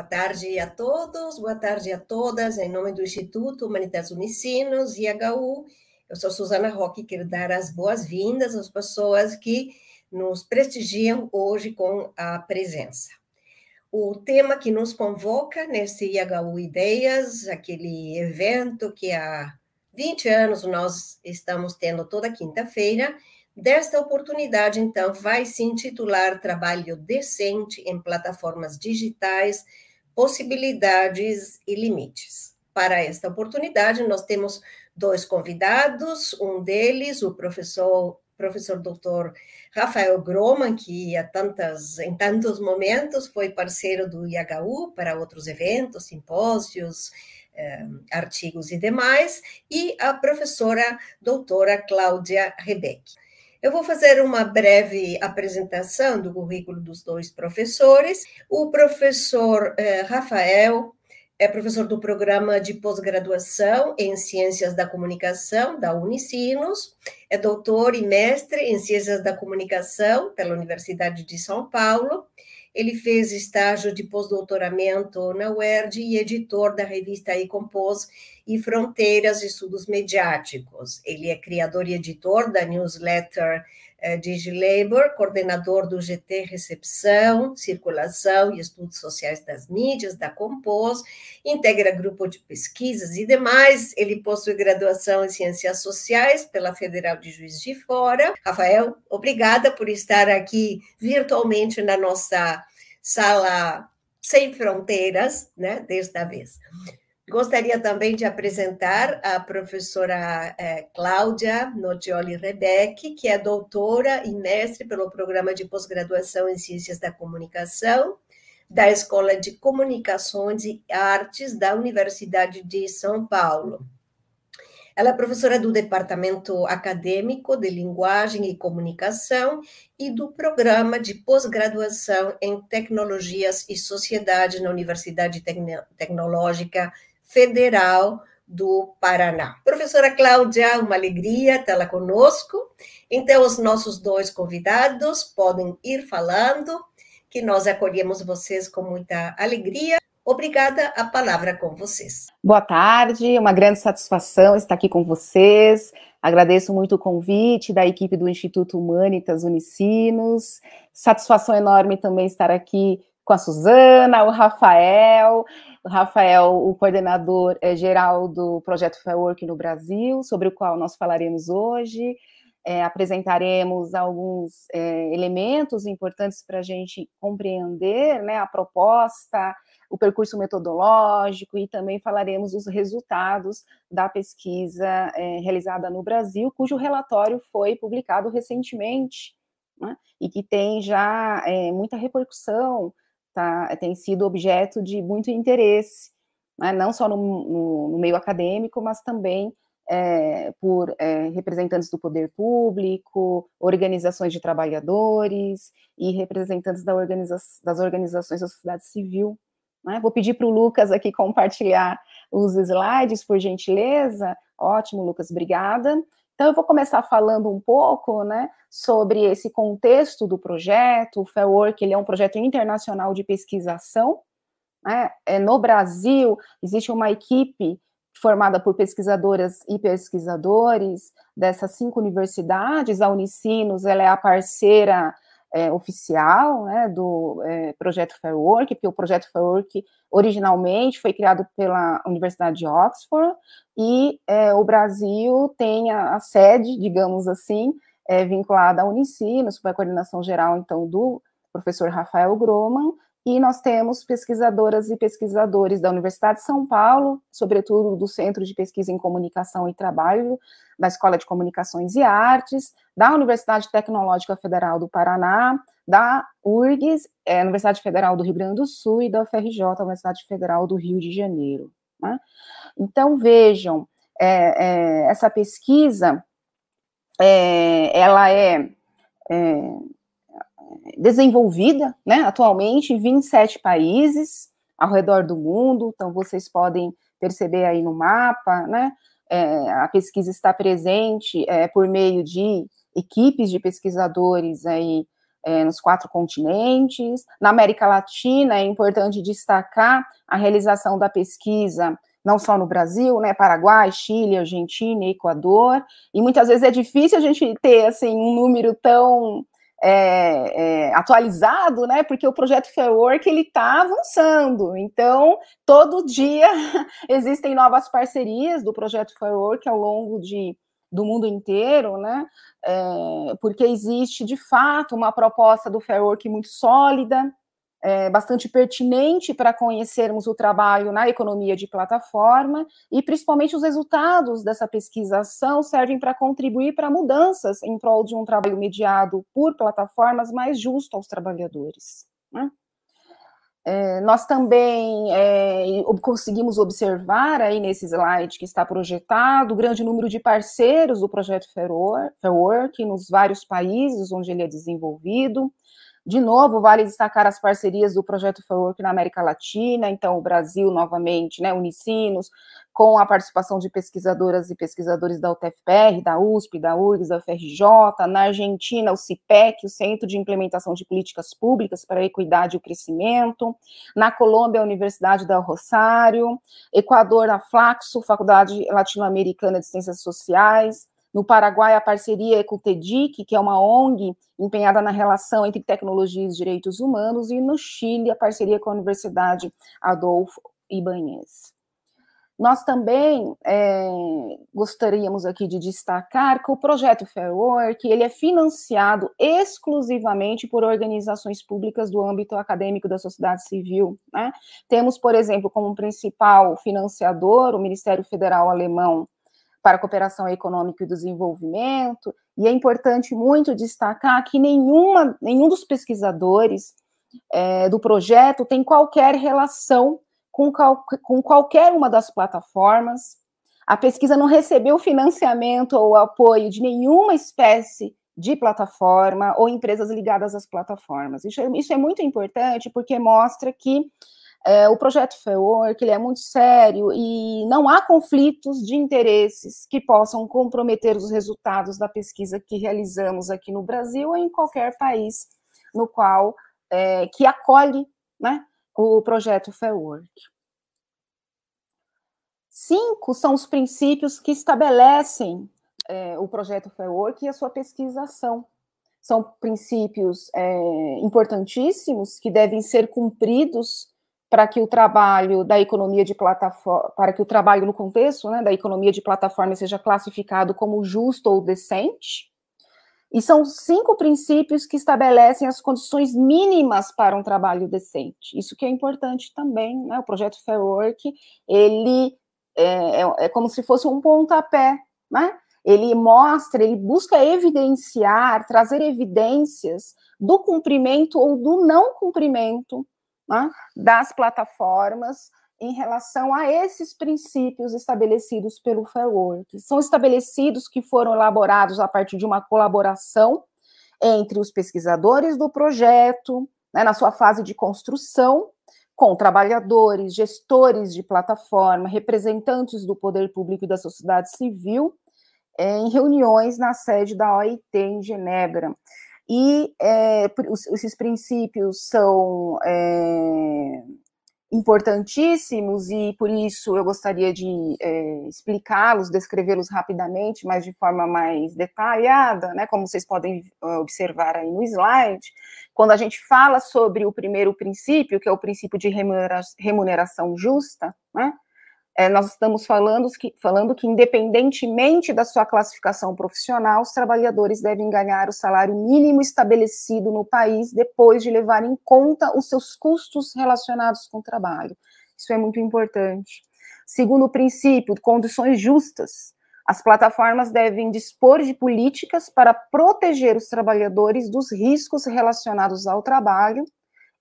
Boa tarde a todos, boa tarde a todas, em nome do Instituto Humanitas Unicinos, IHU. Eu sou Suzana Roque, quero dar as boas-vindas às pessoas que nos prestigiam hoje com a presença. O tema que nos convoca nesse IHU Ideias, aquele evento que há 20 anos nós estamos tendo toda quinta-feira, desta oportunidade, então, vai se intitular Trabalho Decente em Plataformas Digitais, Possibilidades e Limites. Para esta oportunidade, nós temos dois convidados, um deles, o professor professor doutor Rafael Groman, que há tantas, em tantos momentos foi parceiro do IHU para outros eventos, simpósios, eh, artigos e demais, e a professora doutora Cláudia Rebeck. Eu vou fazer uma breve apresentação do currículo dos dois professores. O professor eh, Rafael é professor do programa de pós-graduação em Ciências da Comunicação da Unicinos, é doutor e mestre em Ciências da Comunicação pela Universidade de São Paulo. Ele fez estágio de pós-doutoramento na UERJ e editor da revista Ecompos e Fronteiras Estudos Mediáticos. Ele é criador e editor da newsletter é, DigiLabor, coordenador do GT Recepção, Circulação e Estudos Sociais das Mídias, da Compos, integra grupo de pesquisas e demais. Ele possui graduação em Ciências Sociais pela Federal de Juiz de Fora. Rafael, obrigada por estar aqui virtualmente na nossa sala sem fronteiras, né, desta vez. Gostaria também de apresentar a professora eh, Cláudia Nocioli Rebeck, que é doutora e mestre pelo programa de pós-graduação em Ciências da Comunicação da Escola de Comunicações e Artes da Universidade de São Paulo. Ela é professora do Departamento Acadêmico de Linguagem e Comunicação e do Programa de Pós-Graduação em Tecnologias e Sociedade na Universidade Tecnológica Federal do Paraná. Professora Cláudia, uma alegria tê-la conosco. Então, os nossos dois convidados podem ir falando, que nós acolhemos vocês com muita alegria. Obrigada, a palavra com vocês. Boa tarde, uma grande satisfação estar aqui com vocês. Agradeço muito o convite da equipe do Instituto Humanitas Unicinos. Satisfação enorme também estar aqui com a Suzana, o Rafael Rafael, o coordenador é, geral do projeto Fairwork no Brasil, sobre o qual nós falaremos hoje. É, apresentaremos alguns é, elementos importantes para a gente compreender né, a proposta, o percurso metodológico e também falaremos dos resultados da pesquisa é, realizada no Brasil, cujo relatório foi publicado recentemente né, e que tem já é, muita repercussão tá, tem sido objeto de muito interesse, né, não só no, no, no, meio acadêmico, mas também é, por é, representantes do poder público, organizações de trabalhadores e representantes da organiza das organizações da sociedade civil. Né? Vou pedir para o Lucas aqui compartilhar os slides, por gentileza. Ótimo, Lucas, obrigada. Então, eu vou começar falando um pouco né, sobre esse contexto do projeto. O Fairwork ele é um projeto internacional de pesquisação. Né? É, no Brasil, existe uma equipe formada por pesquisadoras e pesquisadores dessas cinco universidades. A Unicinos ela é a parceira é, oficial né, do é, projeto Fair Work, porque o projeto Fair Work originalmente foi criado pela Universidade de Oxford e é, o Brasil tem a, a, sede, digamos assim, é, vinculada à Unicino, sob a coordenação geral, então, do professor Rafael Groman, e nós temos pesquisadoras e pesquisadores da Universidade de São Paulo, sobretudo do Centro de Pesquisa em Comunicação e Trabalho, da Escola de Comunicações e Artes, da Universidade Tecnológica Federal do Paraná, da URGS, é, Universidade Federal do Rio Grande do Sul, e da UFRJ, Universidade Federal do Rio de Janeiro. Né? Então, vejam, é, é, essa pesquisa, é, ela é, é desenvolvida, né, atualmente em 27 países ao redor do mundo, então vocês podem perceber aí no mapa, né, é, a pesquisa está presente é, por meio de equipes de pesquisadores aí é, nos quatro continentes. Na América Latina, é importante destacar a realização da pesquisa não só no Brasil, né, Paraguai, Chile, Argentina, Equador, e muitas vezes é difícil a gente ter, assim, um número tão é, é, atualizado, né? Porque o projeto Fair Work ele está avançando. Então, todo dia existem novas parcerias do projeto Fair Work ao longo de, do mundo inteiro, né? É, porque existe de fato uma proposta do Fair Work muito sólida, é, bastante pertinente para conhecermos o trabalho na economia de plataforma e principalmente os resultados dessa pesquisação servem para contribuir para mudanças em prol de um trabalho mediado por plataformas mais justo aos trabalhadores. Né? É, nós também é, conseguimos observar aí nesse slide que está projetado o grande número de parceiros do projeto Fair Work nos vários países onde ele é desenvolvido, de novo, vale destacar as parcerias do Projeto Work na América Latina, então o Brasil, novamente, né, Unicinos, com a participação de pesquisadoras e pesquisadores da UTFPR, da USP, da URGS, da FRJ, na Argentina, o CIPEC, o Centro de Implementação de Políticas Públicas para a Equidade e o Crescimento, na Colômbia, a Universidade da Rosário, Equador, a Flaxo, Faculdade Latino-Americana de Ciências Sociais, no Paraguai, a parceria é com o TEDIC, que é uma ONG empenhada na relação entre tecnologia e direitos humanos, e no Chile, a parceria com a Universidade Adolfo Ibanez. Nós também é, gostaríamos aqui de destacar que o projeto Fair Work ele é financiado exclusivamente por organizações públicas do âmbito acadêmico da sociedade civil. Né? Temos, por exemplo, como principal financiador o Ministério Federal Alemão para a cooperação econômica e desenvolvimento, e é importante muito destacar que nenhuma, nenhum dos pesquisadores é, do projeto tem qualquer relação com, com qualquer uma das plataformas. A pesquisa não recebeu financiamento ou apoio de nenhuma espécie de plataforma ou empresas ligadas às plataformas. Isso é, isso é muito importante porque mostra que é, o projeto FEWORK ele é muito sério e não há conflitos de interesses que possam comprometer os resultados da pesquisa que realizamos aqui no Brasil ou em qualquer país no qual é, que acolhe né, o projeto FEWORK. Cinco são os princípios que estabelecem é, o projeto FEWORK e a sua pesquisação. São princípios é, importantíssimos que devem ser cumpridos para que o trabalho da economia de plataforma, para que o trabalho no contexto né, da economia de plataforma seja classificado como justo ou decente. E são cinco princípios que estabelecem as condições mínimas para um trabalho decente. Isso que é importante também, né? O projeto Fair Work, ele é, é, é como se fosse um pontapé, né? Ele mostra, ele busca evidenciar, trazer evidências do cumprimento ou do não cumprimento né, das plataformas em relação a esses princípios estabelecidos pelo Fair Work. São estabelecidos que foram elaborados a partir de uma colaboração entre os pesquisadores do projeto, né, na sua fase de construção, com trabalhadores, gestores de plataforma, representantes do poder público e da sociedade civil, em reuniões na sede da OIT em Genebra. E é, esses princípios são é, importantíssimos e por isso eu gostaria de é, explicá-los, descrevê-los rapidamente, mas de forma mais detalhada, né, como vocês podem observar aí no slide, quando a gente fala sobre o primeiro princípio, que é o princípio de remuneração justa, né, é, nós estamos falando que, falando que, independentemente da sua classificação profissional, os trabalhadores devem ganhar o salário mínimo estabelecido no país depois de levar em conta os seus custos relacionados com o trabalho. Isso é muito importante. Segundo o princípio, condições justas. As plataformas devem dispor de políticas para proteger os trabalhadores dos riscos relacionados ao trabalho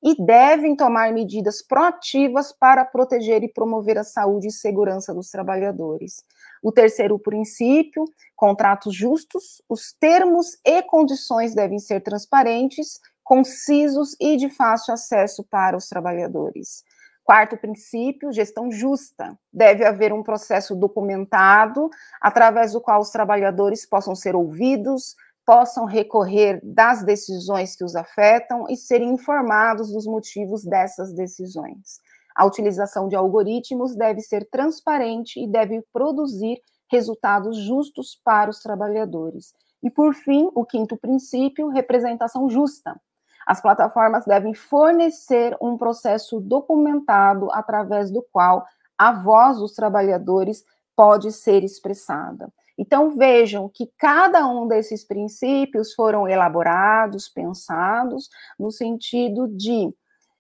e devem tomar medidas proativas para proteger e promover a saúde e segurança dos trabalhadores. O terceiro princípio, contratos justos, os termos e condições devem ser transparentes, concisos e de fácil acesso para os trabalhadores. Quarto princípio, gestão justa. Deve haver um processo documentado, através do qual os trabalhadores possam ser ouvidos, possam recorrer das decisões que os afetam e serem informados dos motivos dessas decisões. A utilização de algoritmos deve ser transparente e deve produzir resultados justos para os trabalhadores. E, por fim, o quinto princípio, representação justa. As plataformas devem fornecer um processo documentado através do qual a voz dos trabalhadores pode ser expressada. Então, vejam que cada um desses princípios foram elaborados, pensados, no sentido de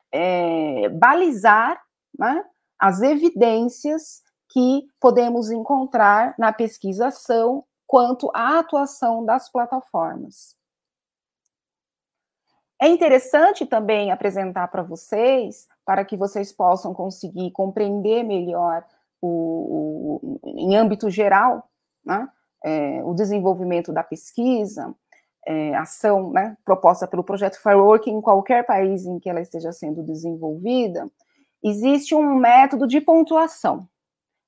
é, balizar né, as evidências que podemos encontrar na pesquisação quanto à atuação das plataformas. É interessante também apresentar para vocês, para que vocês possam conseguir compreender melhor o, o em âmbito geral, né? É, o desenvolvimento da pesquisa, é, ação né, proposta pelo projeto Firework em qualquer país em que ela esteja sendo desenvolvida, existe um método de pontuação.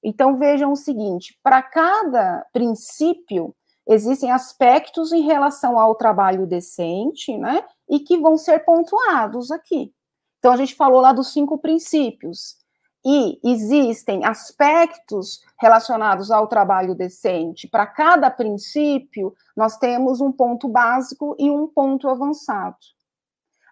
Então vejam o seguinte: para cada princípio existem aspectos em relação ao trabalho decente, né, e que vão ser pontuados aqui. Então a gente falou lá dos cinco princípios e existem aspectos relacionados ao trabalho decente, para cada princípio, nós temos um ponto básico e um ponto avançado.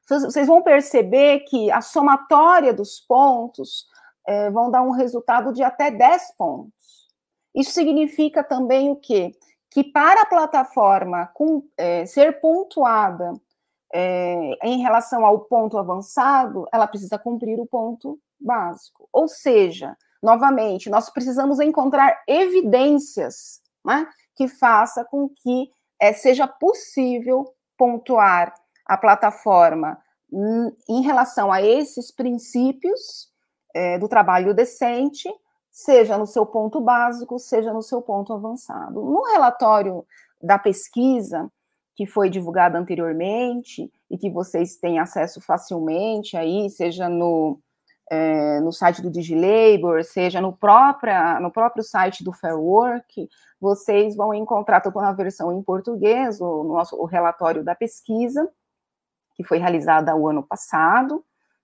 Vocês vão perceber que a somatória dos pontos é, vão dar um resultado de até 10 pontos. Isso significa também o quê? Que para a plataforma com, é, ser pontuada é, em relação ao ponto avançado, ela precisa cumprir o ponto básico. Ou seja, novamente, nós precisamos encontrar evidências né, que faça com que é, seja possível pontuar a plataforma em relação a esses princípios é, do trabalho decente, seja no seu ponto básico, seja no seu ponto avançado. No relatório da pesquisa, que foi divulgado anteriormente e que vocês têm acesso facilmente aí, seja no, é, no site do DigiLabor, seja no, própria, no próprio site do Fair Work, vocês vão encontrar, tanto na versão em português, o, nosso, o relatório da pesquisa, que foi realizada o ano passado,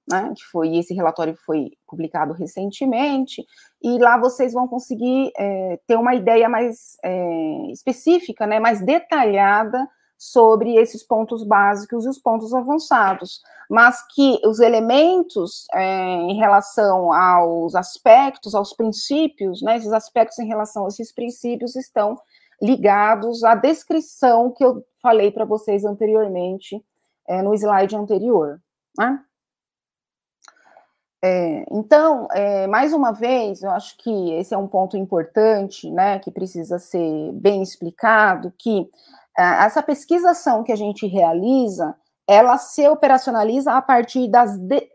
né, foi, esse relatório foi publicado recentemente, e lá vocês vão conseguir é, ter uma ideia mais é, específica, né, mais detalhada sobre esses pontos básicos e os pontos avançados, mas que os elementos é, em relação aos aspectos, aos princípios, né, esses aspectos em relação a esses princípios estão ligados à descrição que eu falei para vocês anteriormente é, no slide anterior. Né? É, então, é, mais uma vez, eu acho que esse é um ponto importante, né, que precisa ser bem explicado, que essa pesquisação que a gente realiza, ela se operacionaliza a partir das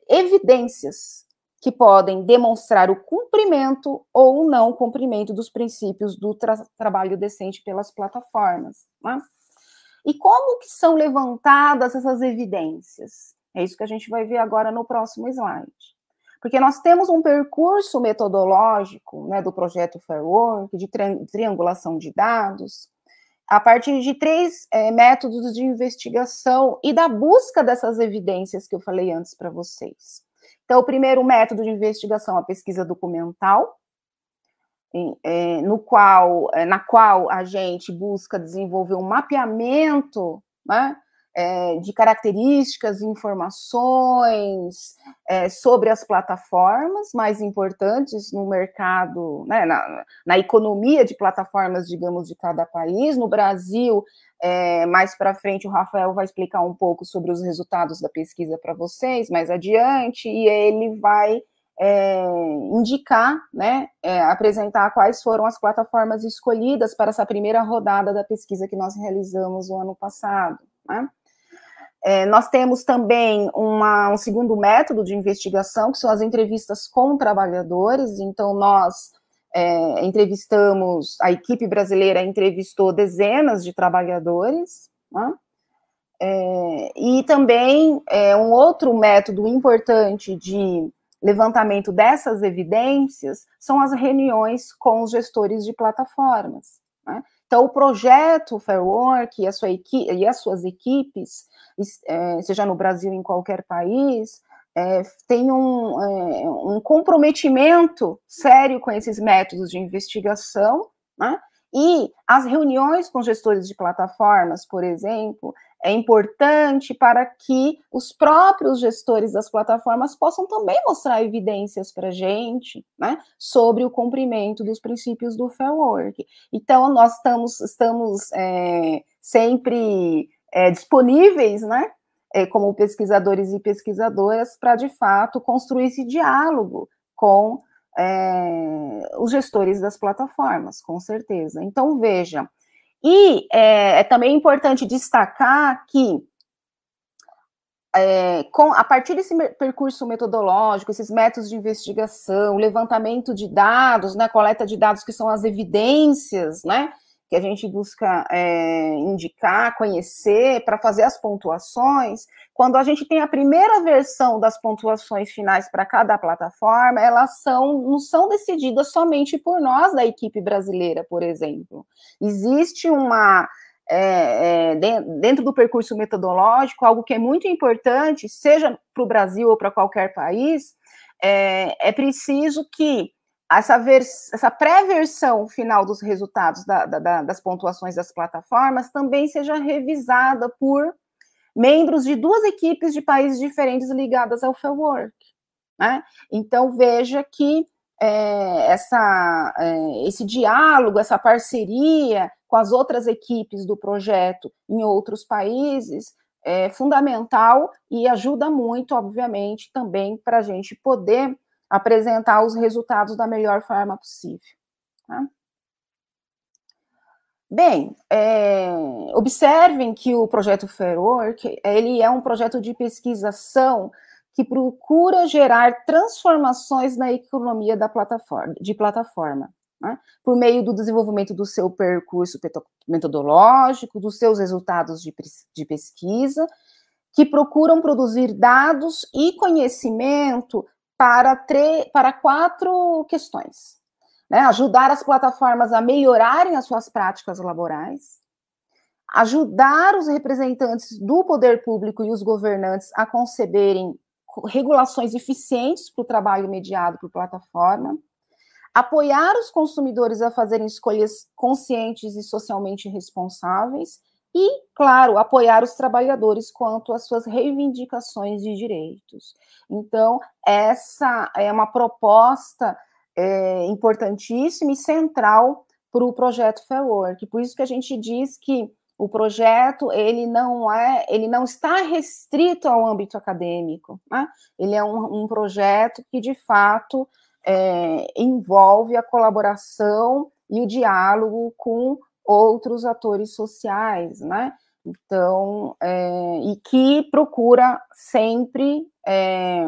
evidências que podem demonstrar o cumprimento ou não cumprimento dos princípios do tra trabalho decente pelas plataformas. Né? E como que são levantadas essas evidências? É isso que a gente vai ver agora no próximo slide. Porque nós temos um percurso metodológico né, do projeto Fairwork, de tri triangulação de dados, a partir de três é, métodos de investigação e da busca dessas evidências que eu falei antes para vocês. Então, o primeiro método de investigação é a pesquisa documental, é, no qual, é, na qual a gente busca desenvolver um mapeamento né, é, de características, informações é, sobre as plataformas mais importantes no mercado, né, na, na, economia de plataformas, digamos, de cada país. No Brasil, é, mais para frente, o Rafael vai explicar um pouco sobre os resultados da pesquisa para vocês mais adiante, e ele vai é, indicar, né, é, apresentar quais foram as plataformas escolhidas para essa primeira rodada da pesquisa que nós realizamos no ano passado. Né? É, nós temos também uma, um segundo método de investigação, que são as entrevistas com trabalhadores. Então, nós é, entrevistamos, a equipe brasileira entrevistou dezenas de trabalhadores, né? é, e também é, um outro método importante de levantamento dessas evidências são as reuniões com os gestores de plataformas. Né? Então, o projeto Fair Work e, sua e as suas equipes, é, seja no Brasil em qualquer país, é, tem um, é, um, comprometimento sério com esses métodos de investigação, né? E as reuniões com gestores de plataformas, por exemplo, é importante para que os próprios gestores das plataformas possam também mostrar evidências para a gente né, sobre o cumprimento dos princípios do Fair Work. Então, nós estamos, estamos é, sempre é, disponíveis, né, é, como pesquisadores e pesquisadoras, para, de fato, construir esse diálogo com é, os gestores das plataformas, com certeza. Então, veja, e é, é também importante destacar que, é, com, a partir desse percurso metodológico, esses métodos de investigação, levantamento de dados, né, coleta de dados que são as evidências, né, que a gente busca é, indicar, conhecer, para fazer as pontuações, quando a gente tem a primeira versão das pontuações finais para cada plataforma, elas são, não são decididas somente por nós da equipe brasileira, por exemplo. Existe uma. É, é, dentro do percurso metodológico, algo que é muito importante, seja para o Brasil ou para qualquer país, é, é preciso que essa, essa pré-versão final dos resultados da, da, das pontuações das plataformas também seja revisada por membros de duas equipes de países diferentes ligadas ao Fair Work. Né? Então, veja que é, essa, é, esse diálogo, essa parceria com as outras equipes do projeto em outros países é fundamental e ajuda muito, obviamente, também para a gente poder apresentar os resultados da melhor forma possível. Tá? Bem, é, observem que o projeto Fairwork, ele é um projeto de pesquisação que procura gerar transformações na economia da plataforma, de plataforma, né? por meio do desenvolvimento do seu percurso metodológico, dos seus resultados de, de pesquisa, que procuram produzir dados e conhecimento para, para quatro questões. Né? Ajudar as plataformas a melhorarem as suas práticas laborais, ajudar os representantes do poder público e os governantes a conceberem regulações eficientes para o trabalho mediado por plataforma, apoiar os consumidores a fazerem escolhas conscientes e socialmente responsáveis e, claro, apoiar os trabalhadores quanto às suas reivindicações de direitos. Então, essa é uma proposta é, importantíssima e central para o projeto Fair Work. Por isso que a gente diz que o projeto ele não é, ele não está restrito ao âmbito acadêmico. Né? Ele é um, um projeto que de fato é, envolve a colaboração e o diálogo com outros atores sociais, né? Então, é, e que procura sempre é,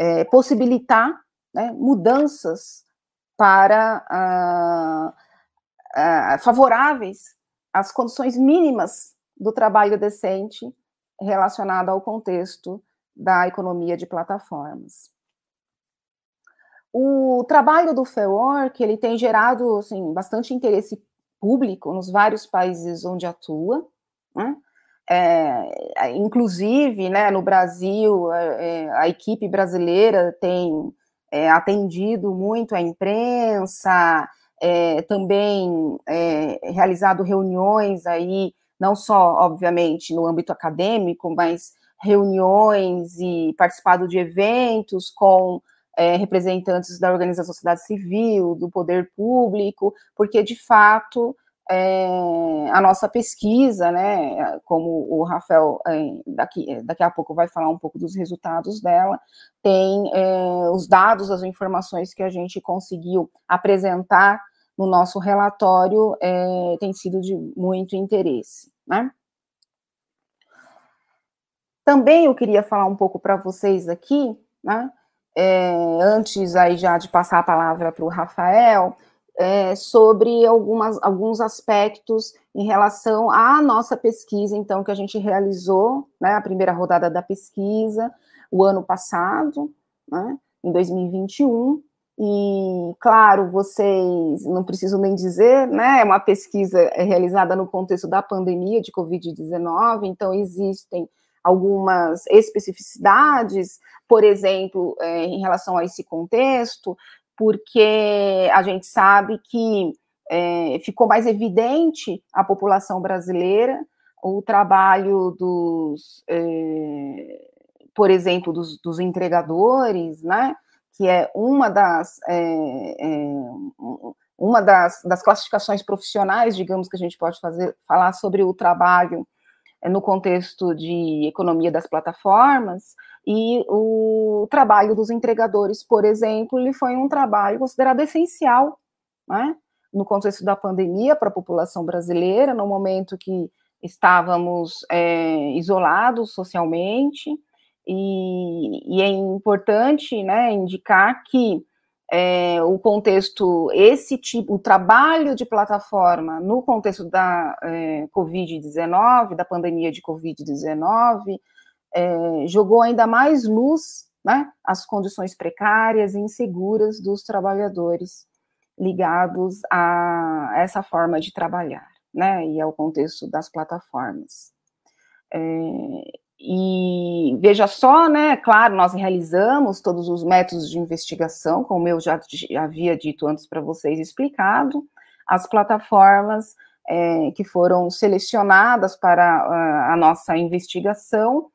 é, possibilitar né, mudanças para ah, ah, favoráveis às condições mínimas do trabalho decente relacionado ao contexto da economia de plataformas. O trabalho do Work, ele tem gerado assim, bastante interesse público nos vários países onde atua. Né? É, inclusive, né, no Brasil, é, a equipe brasileira tem é, atendido muito a imprensa, é, também é, realizado reuniões aí, não só, obviamente, no âmbito acadêmico, mas reuniões e participado de eventos com é, representantes da organização da sociedade civil, do poder público, porque de fato é, a nossa pesquisa, né, como o Rafael é, daqui, daqui a pouco vai falar um pouco dos resultados dela, tem é, os dados, as informações que a gente conseguiu apresentar no nosso relatório é, tem sido de muito interesse, né? Também eu queria falar um pouco para vocês aqui, né, é, antes aí já de passar a palavra para o Rafael, é, sobre algumas, alguns aspectos em relação à nossa pesquisa, então, que a gente realizou, né, a primeira rodada da pesquisa, o ano passado, né, em 2021, e, claro, vocês não precisam nem dizer, né? É uma pesquisa realizada no contexto da pandemia de Covid-19, então existem algumas especificidades, por exemplo, é, em relação a esse contexto, porque a gente sabe que é, ficou mais evidente à população brasileira o trabalho dos, é, por exemplo, dos, dos entregadores, né? que é uma das, é, é, uma das, das, classificações profissionais, digamos, que a gente pode fazer, falar sobre o trabalho no contexto de economia das plataformas, e o trabalho dos entregadores, por exemplo, ele foi um trabalho considerado essencial, né, no contexto da pandemia para a população brasileira, no momento que estávamos é, isolados socialmente, e, e é importante né, indicar que é, o contexto, esse tipo, o trabalho de plataforma no contexto da é, Covid-19, da pandemia de Covid-19, é, jogou ainda mais luz né, às condições precárias e inseguras dos trabalhadores ligados a essa forma de trabalhar, né, e ao contexto das plataformas. É, e veja só, né? Claro, nós realizamos todos os métodos de investigação, como eu já, havia dito antes para vocês explicado, as plataformas é, que foram selecionadas para a, a nossa investigação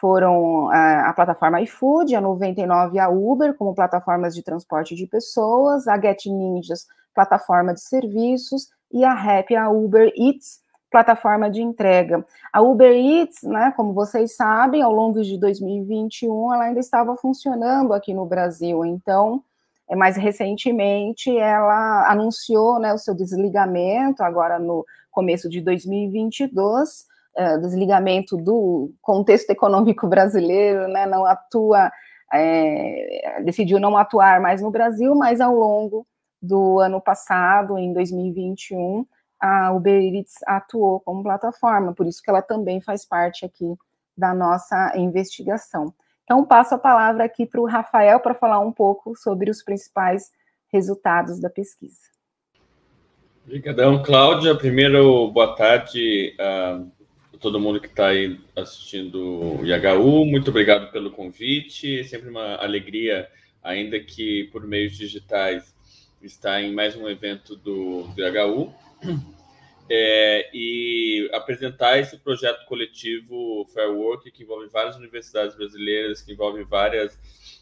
foram a, a plataforma iFood, a 99 e a Uber, como plataformas de transporte de pessoas, a Get Ninjas, plataforma de serviços, e a Rap, a Uber Eats, plataforma de entrega. A Uber Eats, né, como vocês sabem, ao longo de 2021, ela ainda estava funcionando aqui no Brasil, então, é, mais recentemente, ela anunciou né, o seu desligamento, agora no começo de 2022, é, desligamento do contexto econômico brasileiro, né, não atua, é, decidiu não atuar mais no Brasil, mas ao longo do ano passado, em 2021, a Uber Eats atuou como plataforma, por isso que ela também faz parte aqui da nossa investigação. Então, passo a palavra aqui para o Rafael para falar um pouco sobre os principais resultados da pesquisa. Obrigadão, Cláudia. Primeiro, boa tarde a todo mundo que está aí assistindo o IHU. Muito obrigado pelo convite. É sempre uma alegria, ainda que por meios digitais, estar em mais um evento do, do IHU é, e apresentar esse projeto coletivo Fair Work, que envolve várias universidades brasileiras, que envolve várias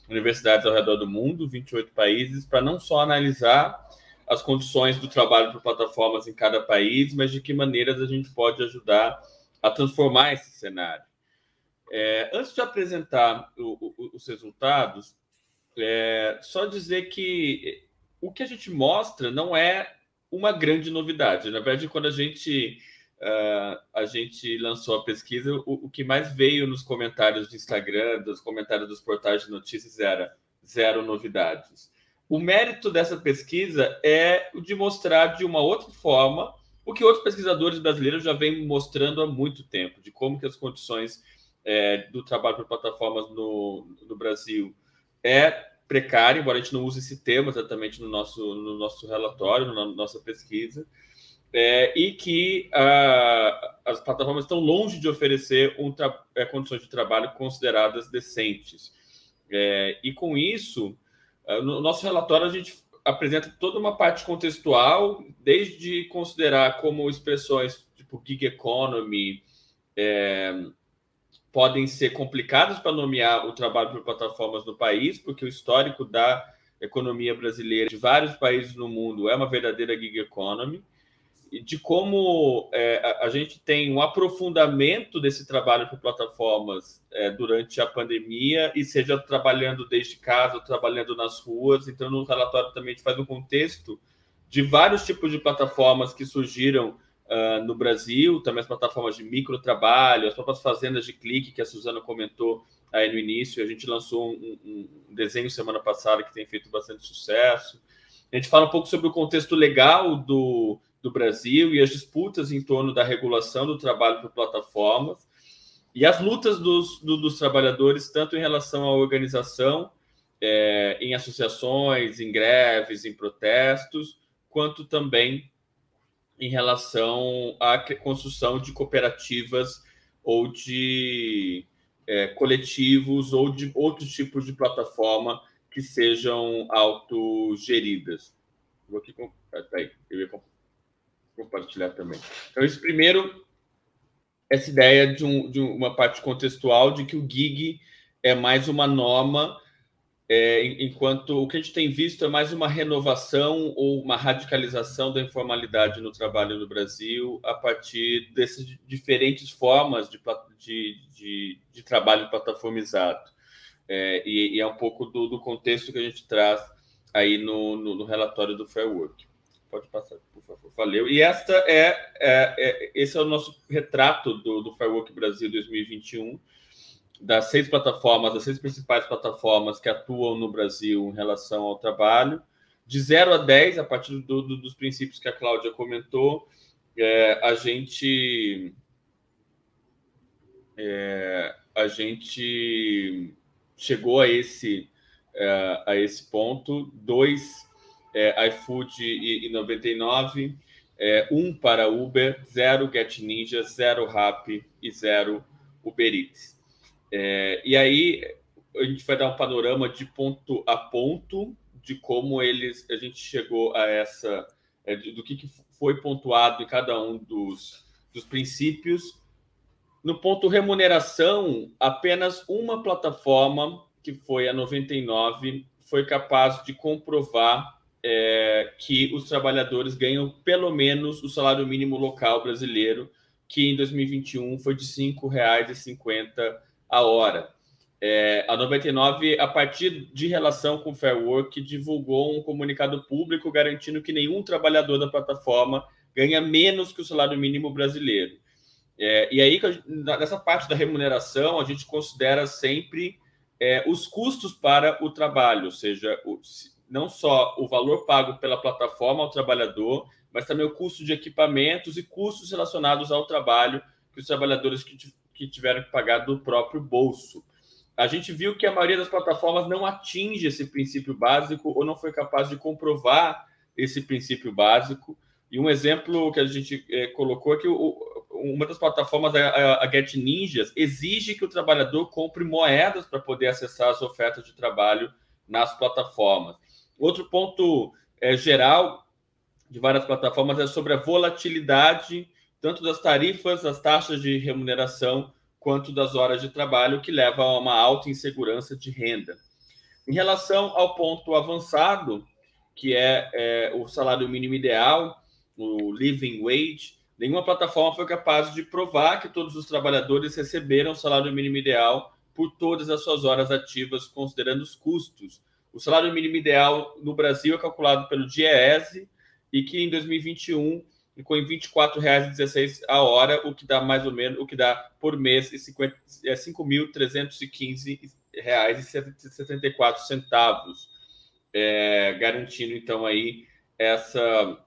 universidades ao redor do mundo, 28 países, para não só analisar as condições do trabalho por plataformas em cada país, mas de que maneiras a gente pode ajudar a transformar esse cenário. É, antes de apresentar o, o, os resultados, é, só dizer que o que a gente mostra não é uma grande novidade. Na verdade, quando a gente uh, a gente lançou a pesquisa, o, o, que mais veio nos comentários do Instagram, dos comentários dos portais de notícias era zero novidades. O mérito dessa pesquisa é o de mostrar de uma outra forma o que outros pesquisadores brasileiros já vêm mostrando há muito tempo, de como que as condições é, do trabalho por plataformas no, no Brasil é precário, embora a gente não use esse termo exatamente no nosso, no nosso relatório, na nossa pesquisa, é, e que uh, as plataformas estão longe de oferecer um é, condições de trabalho consideradas decentes. É, e com isso, uh, no nosso relatório a gente apresenta toda uma parte contextual, desde considerar como expressões tipo gig economy é, podem ser complicadas para nomear o trabalho por plataformas no país, porque o histórico da economia brasileira de vários países no mundo é uma verdadeira gig economy de como é, a, gente tem um aprofundamento desse trabalho por plataformas é, durante a pandemia, e seja trabalhando desde casa, ou trabalhando nas ruas. Então, no relatório também a gente faz um contexto de vários tipos de plataformas que surgiram uh, no Brasil, também as plataformas de microtrabalho, as próprias fazendas de clique, que a Suzana comentou aí no início. A gente lançou um, um desenho semana passada que tem feito bastante sucesso. A gente fala um pouco sobre o contexto legal do, do Brasil e as disputas em torno da regulação do trabalho por plataformas e as lutas dos, do, dos trabalhadores, tanto em relação à organização, é, em associações, em greves, em protestos, quanto também em relação à construção de cooperativas ou de é, coletivos ou de outros tipos de plataforma que sejam autogeridas. Vou aqui. Peraí, eu ia compartilhar também. Então, isso primeiro, essa ideia de, um, de uma parte contextual de que o gig é mais uma norma, é, enquanto o que a gente tem visto é mais uma renovação ou uma radicalização da informalidade no trabalho no Brasil a partir dessas diferentes formas de, de, de, de trabalho plataformizado. É, e, e, é um pouco do, do, contexto que a gente traz aí no, no, no relatório do Fair Work. Pode passar, por favor. Valeu. E esta é, é, é esse é o nosso retrato do, do Firework Brasil 2021, das seis plataformas, das seis principais plataformas que atuam no Brasil em relação ao trabalho, de 0 a 10, a partir do, do, dos princípios que a Cláudia comentou, é, a gente é, a gente chegou a esse é, a esse ponto. Dois é, iFood e, e 99, é, um para Uber, zero Get Ninja, zero Rap e zero Uber Eats. É, e aí a gente vai dar um panorama de ponto a ponto de como eles a gente chegou a essa é, do que, que foi pontuado em cada um dos, dos princípios. No ponto remuneração, apenas uma plataforma, que foi a 99, foi capaz de comprovar é, que os trabalhadores ganham pelo menos o salário mínimo local brasileiro, que em 2021 foi de R$ 5,50 a hora. É, a 99, a partir de relação com o Fair Work, divulgou um comunicado público garantindo que nenhum trabalhador da plataforma ganha menos que o salário mínimo brasileiro. É, e aí, nessa parte da remuneração, a gente considera sempre é, os custos para o trabalho, ou seja, o, não só o valor pago pela plataforma ao trabalhador, mas também o custo de equipamentos e custos relacionados ao trabalho que os trabalhadores que, que tiveram que pagar do próprio bolso. A gente viu que a maioria das plataformas não atinge esse princípio básico ou não foi capaz de comprovar esse princípio básico. E um exemplo que a gente é, colocou é que o, uma das plataformas, a, a Get Ninjas, exige que o trabalhador compre moedas para poder acessar as ofertas de trabalho nas plataformas. Outro ponto é, geral de várias plataformas é sobre a volatilidade tanto das tarifas, das taxas de remuneração, quanto das horas de trabalho, que leva a uma alta insegurança de renda. Em relação ao ponto avançado, que é, é o salário mínimo ideal, o living wage, nenhuma plataforma foi capaz de provar que todos os trabalhadores receberam o salário mínimo ideal por todas as suas horas ativas, considerando os custos o salário mínimo ideal no Brasil é calculado pelo DIEESE e que em 2021 ficou em R$ 24,16 a hora, o que dá mais ou menos, o que dá por mês R$ é, 5.315,74 é, garantindo então aí essa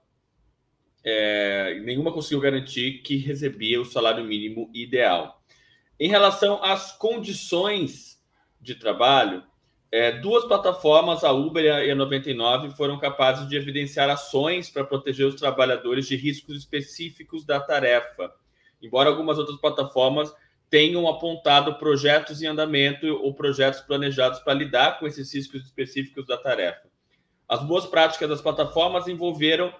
é, nenhuma conseguiu garantir que recebia o salário mínimo ideal. Em relação às condições de trabalho, é, duas plataformas, a Uber e a 99, foram capazes de evidenciar ações para proteger os trabalhadores de riscos específicos da tarefa, embora algumas outras plataformas tenham apontado projetos em andamento ou projetos planejados para lidar com esses riscos específicos da tarefa. As boas práticas das plataformas envolveram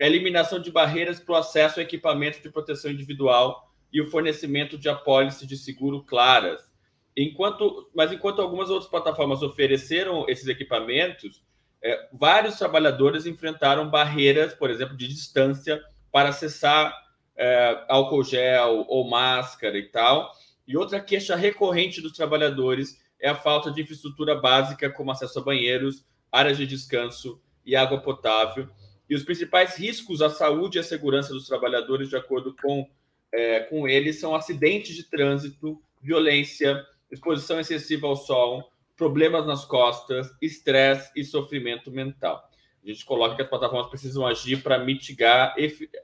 a eliminação de barreiras para o acesso a equipamentos de proteção individual e o fornecimento de apólices de seguro claras. Enquanto, mas enquanto algumas outras plataformas ofereceram esses equipamentos, é, vários trabalhadores enfrentaram barreiras, por exemplo, de distância para acessar é, álcool gel ou máscara e tal. E outra queixa recorrente dos trabalhadores é a falta de infraestrutura básica, como acesso a banheiros, áreas de descanso e água potável. E os principais riscos à saúde e à segurança dos trabalhadores, de acordo com, é, com eles, são acidentes de trânsito, violência, exposição excessiva ao sol, problemas nas costas, estresse e sofrimento mental. A gente coloca que as plataformas precisam agir para mitigar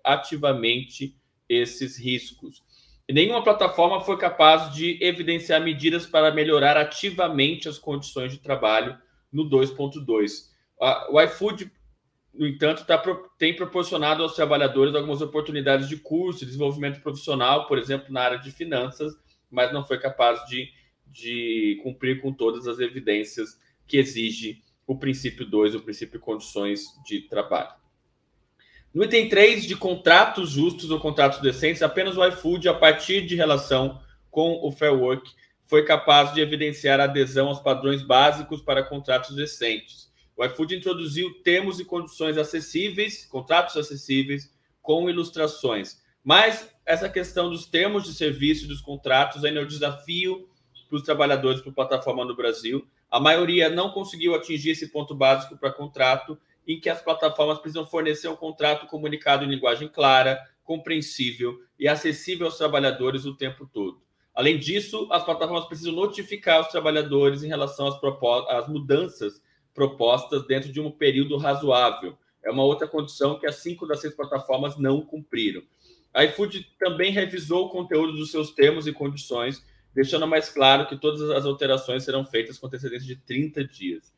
ativamente esses riscos. E nenhuma plataforma foi capaz de evidenciar medidas para melhorar ativamente as condições de trabalho no 2.2. O iFood, no entanto, tá, tem proporcionado aos trabalhadores algumas oportunidades de curso, desenvolvimento profissional, por exemplo, na área de finanças, mas não foi capaz de, de cumprir com todas as evidências que exige o princípio 2, o princípio condições de trabalho. No item 3 de contratos justos ou contratos decentes, apenas o iFood, a partir de relação com o Fair Work, foi capaz de evidenciar adesão aos padrões básicos para contratos decentes. O iFood introduziu termos e condições acessíveis, contratos acessíveis, com ilustrações. Mas essa questão dos termos de serviço e dos contratos ainda é um desafio para os trabalhadores a plataforma no Brasil. A maioria não conseguiu atingir esse ponto básico para contrato, em que as plataformas precisam fornecer um contrato comunicado em linguagem clara, compreensível e acessível aos trabalhadores o tempo todo. Além disso, as plataformas precisam notificar os trabalhadores em relação às, às mudanças propostas dentro de um período razoável. É uma outra condição que as cinco das seis plataformas não cumpriram. A iFood também revisou o conteúdo dos seus termos e condições, deixando mais claro que todas as alterações serão feitas com antecedência de 30 dias.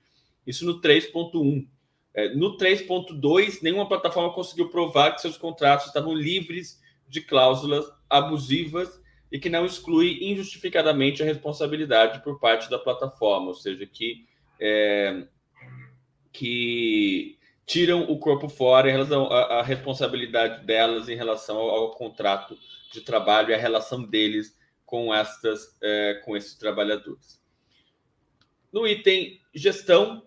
Isso no 3.1. É, no 3.2, nenhuma plataforma conseguiu provar que seus contratos estavam livres de cláusulas abusivas e que não exclui injustificadamente a responsabilidade por parte da plataforma, ou seja, que, é, que tiram o corpo fora em relação à, à responsabilidade delas em relação ao, ao, contrato de trabalho e a relação deles com estas é, com esses trabalhadores. No item gestão,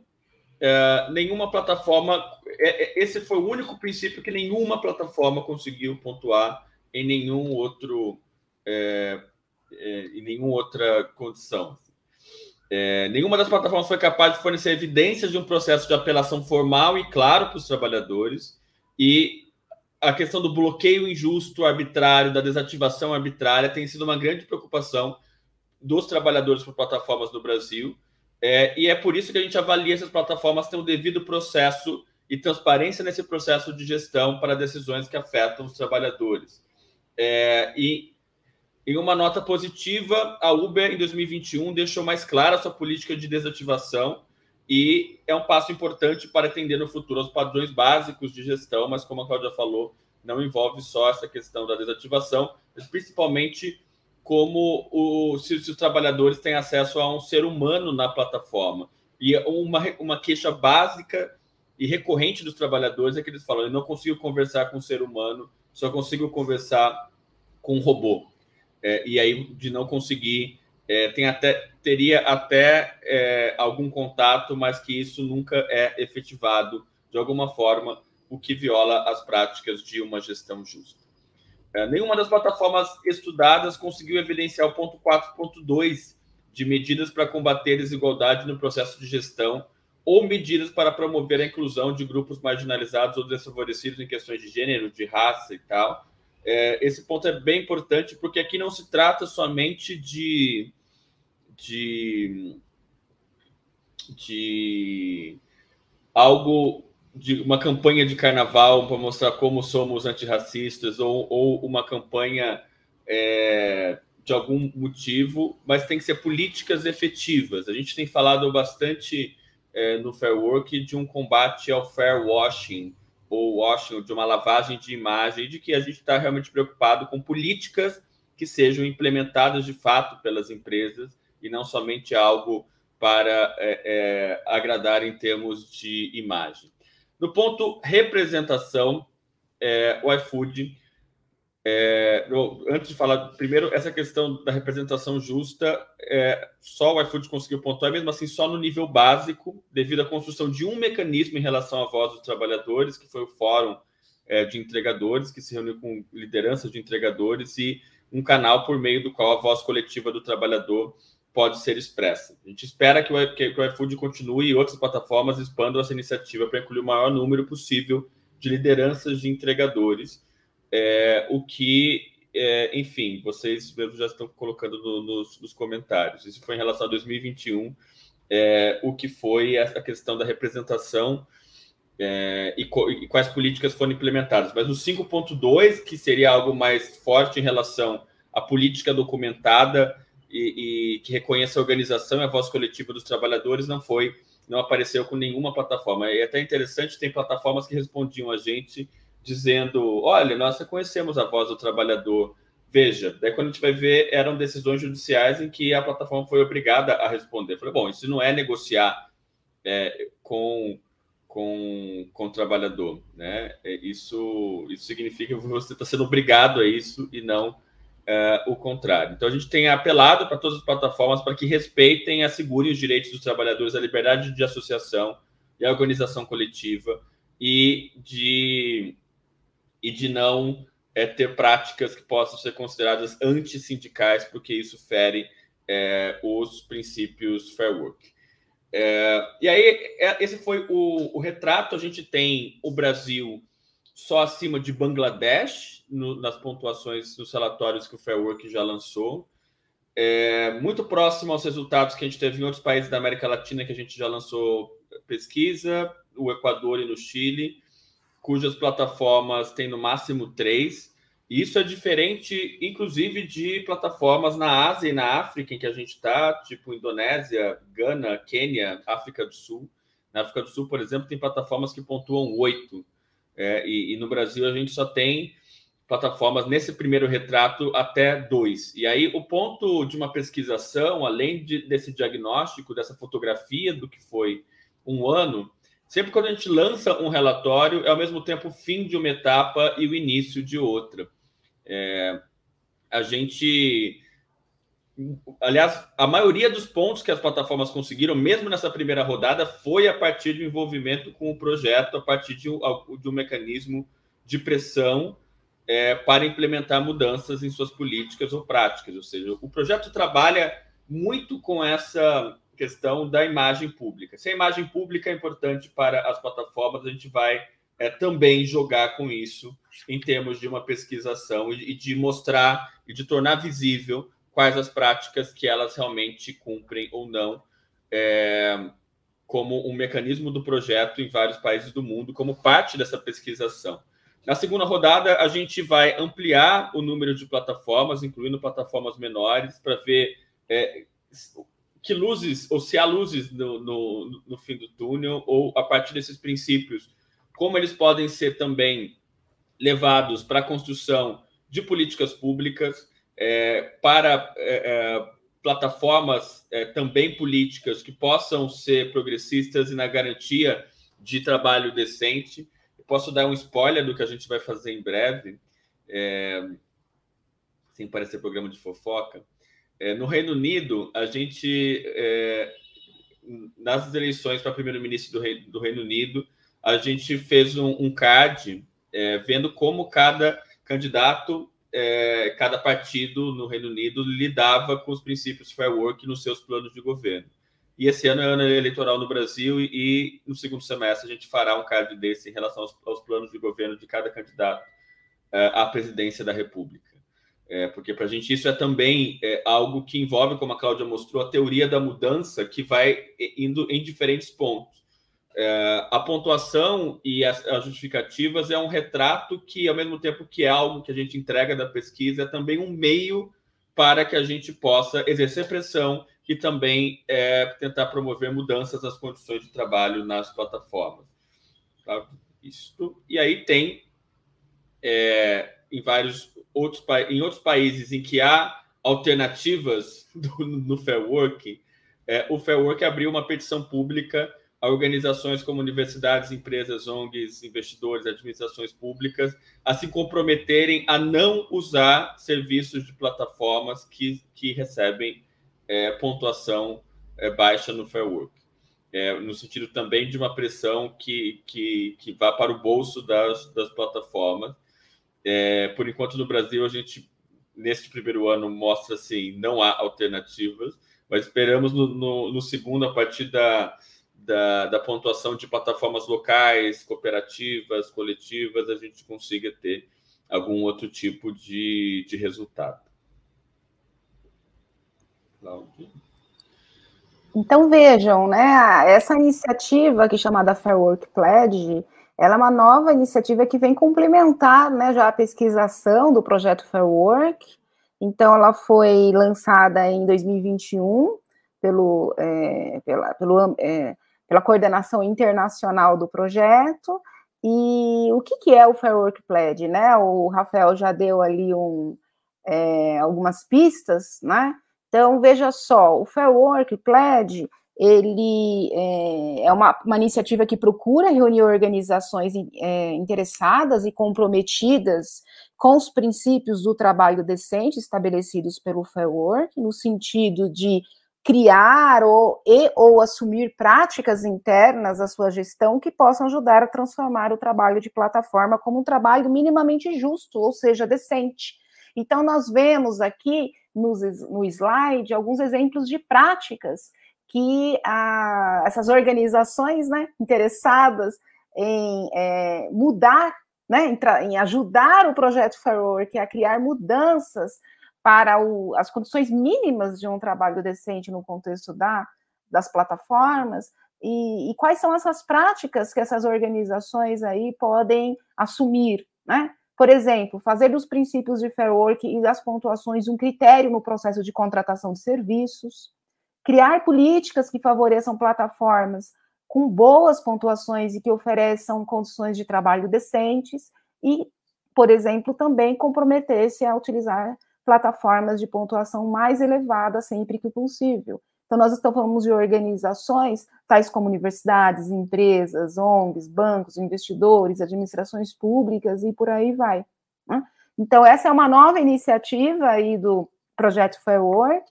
é, nenhuma plataforma. É, é, esse foi o único princípio que nenhuma plataforma conseguiu pontuar em nenhum outro é, é, em nenhuma outra condição. É, nenhuma das plataformas foi capaz de fornecer evidências de um processo de apelação formal e claro para os trabalhadores, e a questão do bloqueio injusto, arbitrário, da desativação arbitrária tem sido uma grande preocupação dos trabalhadores por plataformas no Brasil, é, e é por isso que a gente avalia essas plataformas o um devido processo e transparência nesse processo de gestão para decisões que afetam os trabalhadores. É, e em uma nota positiva, a Uber, em 2021, deixou mais clara sua política de desativação e é um passo importante para atender no futuro aos padrões básicos de gestão, mas como a Cláudia falou, não envolve só essa questão da desativação, mas principalmente como o, se, os trabalhadores têm acesso a um ser humano na plataforma. E uma, uma queixa básica e recorrente dos trabalhadores é que eles falam: eu não consigo conversar com um ser humano, só consigo conversar com um robô é, e aí de não conseguir, é, tem até, teria até é, algum contato, mas que isso nunca é efetivado de alguma forma, o que viola as práticas de uma gestão justa. É, nenhuma das plataformas estudadas conseguiu evidenciar o ponto 4.2 de medidas para combater desigualdade no processo de gestão ou medidas para promover a inclusão de grupos marginalizados ou desfavorecidos em questões de gênero, de raça e tal, é, esse ponto é bem importante, porque aqui não se trata somente de, de, de algo de uma campanha de carnaval para mostrar como somos antirracistas ou, ou uma campanha é, de algum motivo, mas tem que ser políticas efetivas. A gente tem falado bastante é, no Fair Work de um combate ao fair washing, ou washing, de uma lavagem de imagem, de que a gente está realmente preocupado com políticas que sejam implementadas de fato pelas empresas e não somente algo para é, é, agradar em termos de imagem. No ponto representação, é, o iFood, é, antes de falar, primeiro, essa questão da representação justa, é, só o iFood conseguiu pontuar, mesmo assim, só no nível básico, devido à construção de um mecanismo em relação à voz dos trabalhadores, que foi o Fórum é, de Entregadores, que se reuniu com lideranças de entregadores e um canal por meio do qual a voz coletiva do trabalhador pode ser expressa. A gente espera que o, que, que o iFood continue e outras plataformas expandam essa iniciativa para incluir o maior número possível de lideranças de entregadores, é, o que, é, enfim, vocês mesmo já estão colocando no, nos, nos, comentários. Isso foi em relação a 2021, é, o que foi a questão da representação é, e, e, quais políticas foram implementadas. Mas o 5.2, que seria algo mais forte em relação à política documentada e, e, que reconheça a organização e a voz coletiva dos trabalhadores, não foi, não apareceu com nenhuma plataforma. É até interessante, tem plataformas que respondiam a gente dizendo: olha, nós reconhecemos a voz do trabalhador. Veja, daí quando a gente vai ver, eram decisões judiciais em que a plataforma foi obrigada a responder. Falei, bom, isso não é negociar é, com com, com o trabalhador, né? É, isso, isso significa que você está sendo obrigado a isso e não uh, o contrário. Então a gente tem apelado para todas as plataformas para que respeitem e assegurem os direitos dos trabalhadores, a liberdade de associação e organização coletiva e de, e de não é, ter práticas que possam ser consideradas antissindicais, porque isso fere é, os princípios fair work. É, e aí, é, esse foi o, o, retrato. A gente tem o Brasil só acima de Bangladesh no, nas pontuações dos relatórios que o Fair Work já lançou. É, muito próximo aos resultados que a gente teve em outros países da América Latina que a gente já lançou pesquisa, o Equador e no Chile, cujas plataformas têm no máximo três. Isso é diferente, inclusive, de plataformas na Ásia e na África, em que a gente está, tipo Indonésia, Gana, Quênia, África do Sul. Na África do Sul, por exemplo, tem plataformas que pontuam oito. É, e, e, no Brasil a gente só tem plataformas nesse primeiro retrato até dois. E aí o ponto de uma pesquisação, além de, desse diagnóstico, dessa fotografia do que foi um ano, sempre quando a gente lança um relatório, é ao mesmo tempo o fim de uma etapa e o início de outra. É, a gente. Aliás, a maioria dos pontos que as plataformas conseguiram, mesmo nessa primeira rodada, foi a partir do envolvimento com o projeto, a partir de um, de um mecanismo de pressão é, para implementar mudanças em suas políticas ou práticas. Ou seja, o projeto trabalha muito com essa questão da imagem pública. Se a imagem pública é importante para as plataformas, a gente vai é, também jogar com isso em termos de uma pesquisação e, e de mostrar e de tornar visível quais as práticas que elas realmente cumprem ou não, é, como um mecanismo do projeto em vários países do mundo, como parte dessa pesquisação. Na segunda rodada, a gente vai ampliar o número de plataformas, incluindo plataformas menores, para ver é, que luzes, ou se há luzes no, no, no fim do túnel, ou a partir desses princípios, como eles podem ser também levados para a construção de políticas públicas, é, para é, é, plataformas é, também políticas que possam ser progressistas e na garantia de trabalho decente. Posso dar um spoiler do que a gente vai fazer em breve, é, sem parecer programa de fofoca. No Reino Unido, a gente, nas eleições para primeiro-ministro do, do Reino Unido, a gente fez um, um card é, vendo como cada candidato, é, cada partido no Reino Unido lidava com os princípios fair work nos seus planos de governo. E esse ano é ano eleitoral no Brasil e, e no segundo semestre a gente fará um card desse em relação aos, aos planos de governo de cada candidato é, à presidência da República. É, porque para a gente isso é também é, algo que envolve, como a Cláudia mostrou, a teoria da mudança que vai indo em diferentes pontos. É, a pontuação e as, as, justificativas é um retrato que, ao mesmo tempo que é algo que a gente entrega da pesquisa, é também um meio para que a gente possa exercer pressão e também é, tentar promover mudanças nas condições de trabalho nas plataformas. Tá? Isso. E aí tem é, em vários outros, em outros países em que há alternativas do, no Fair Work, é, o Fair Work abriu uma petição pública a organizações como universidades, empresas, ONGs, investidores, administrações públicas a se comprometerem a não usar serviços de plataformas que, que recebem é, pontuação é, baixa no Fair Work. É, no sentido também de uma pressão que, que, que vá para o bolso das, das plataformas. É, por enquanto, no Brasil, a gente, neste primeiro ano, mostra assim, não há alternativas, mas esperamos no, no, no segundo, a partir da, da, da, pontuação de plataformas locais, cooperativas, coletivas, a gente consiga ter algum outro tipo de, de resultado. Então vejam, né, essa iniciativa aqui chamada Fair Work Pledge, ela é uma nova iniciativa que vem complementar, né, já a pesquisação do projeto Fair Work. Então ela foi lançada em 2021 pelo, é, pela, pelo é, pela coordenação internacional do projeto. E o que, que é o Fair Work Pledge, né? O Rafael já deu ali um, é, algumas pistas, né? Então, veja só, o Fair Work Pledge, ele é, é uma, uma, iniciativa que procura reunir organizações é, interessadas e comprometidas com os princípios do trabalho decente estabelecidos pelo Fair Work, no sentido de criar ou, e, ou assumir práticas internas à sua gestão que possam ajudar a transformar o trabalho de plataforma como um trabalho minimamente justo, ou seja, decente. Então, nós vemos aqui no, no slide alguns exemplos de práticas que essas organizações né, interessadas em é, mudar, né, em, em, ajudar o projeto Fair Work a criar mudanças para o, as condições mínimas de um trabalho decente no contexto da, das plataformas, e, e, quais são essas práticas que essas organizações aí podem assumir, né? Por exemplo, fazer dos princípios de fair work e das pontuações um critério no processo de contratação de serviços, criar políticas que favoreçam plataformas com boas pontuações e que ofereçam condições de trabalho decentes e, por exemplo, também comprometer-se a utilizar plataformas de pontuação mais elevada sempre que possível. Então, nós estamos falando de organizações, tais como universidades, empresas, ONGs, bancos, investidores, administrações públicas e por aí vai. Né? Então, essa é uma nova iniciativa aí do projeto Fair Work,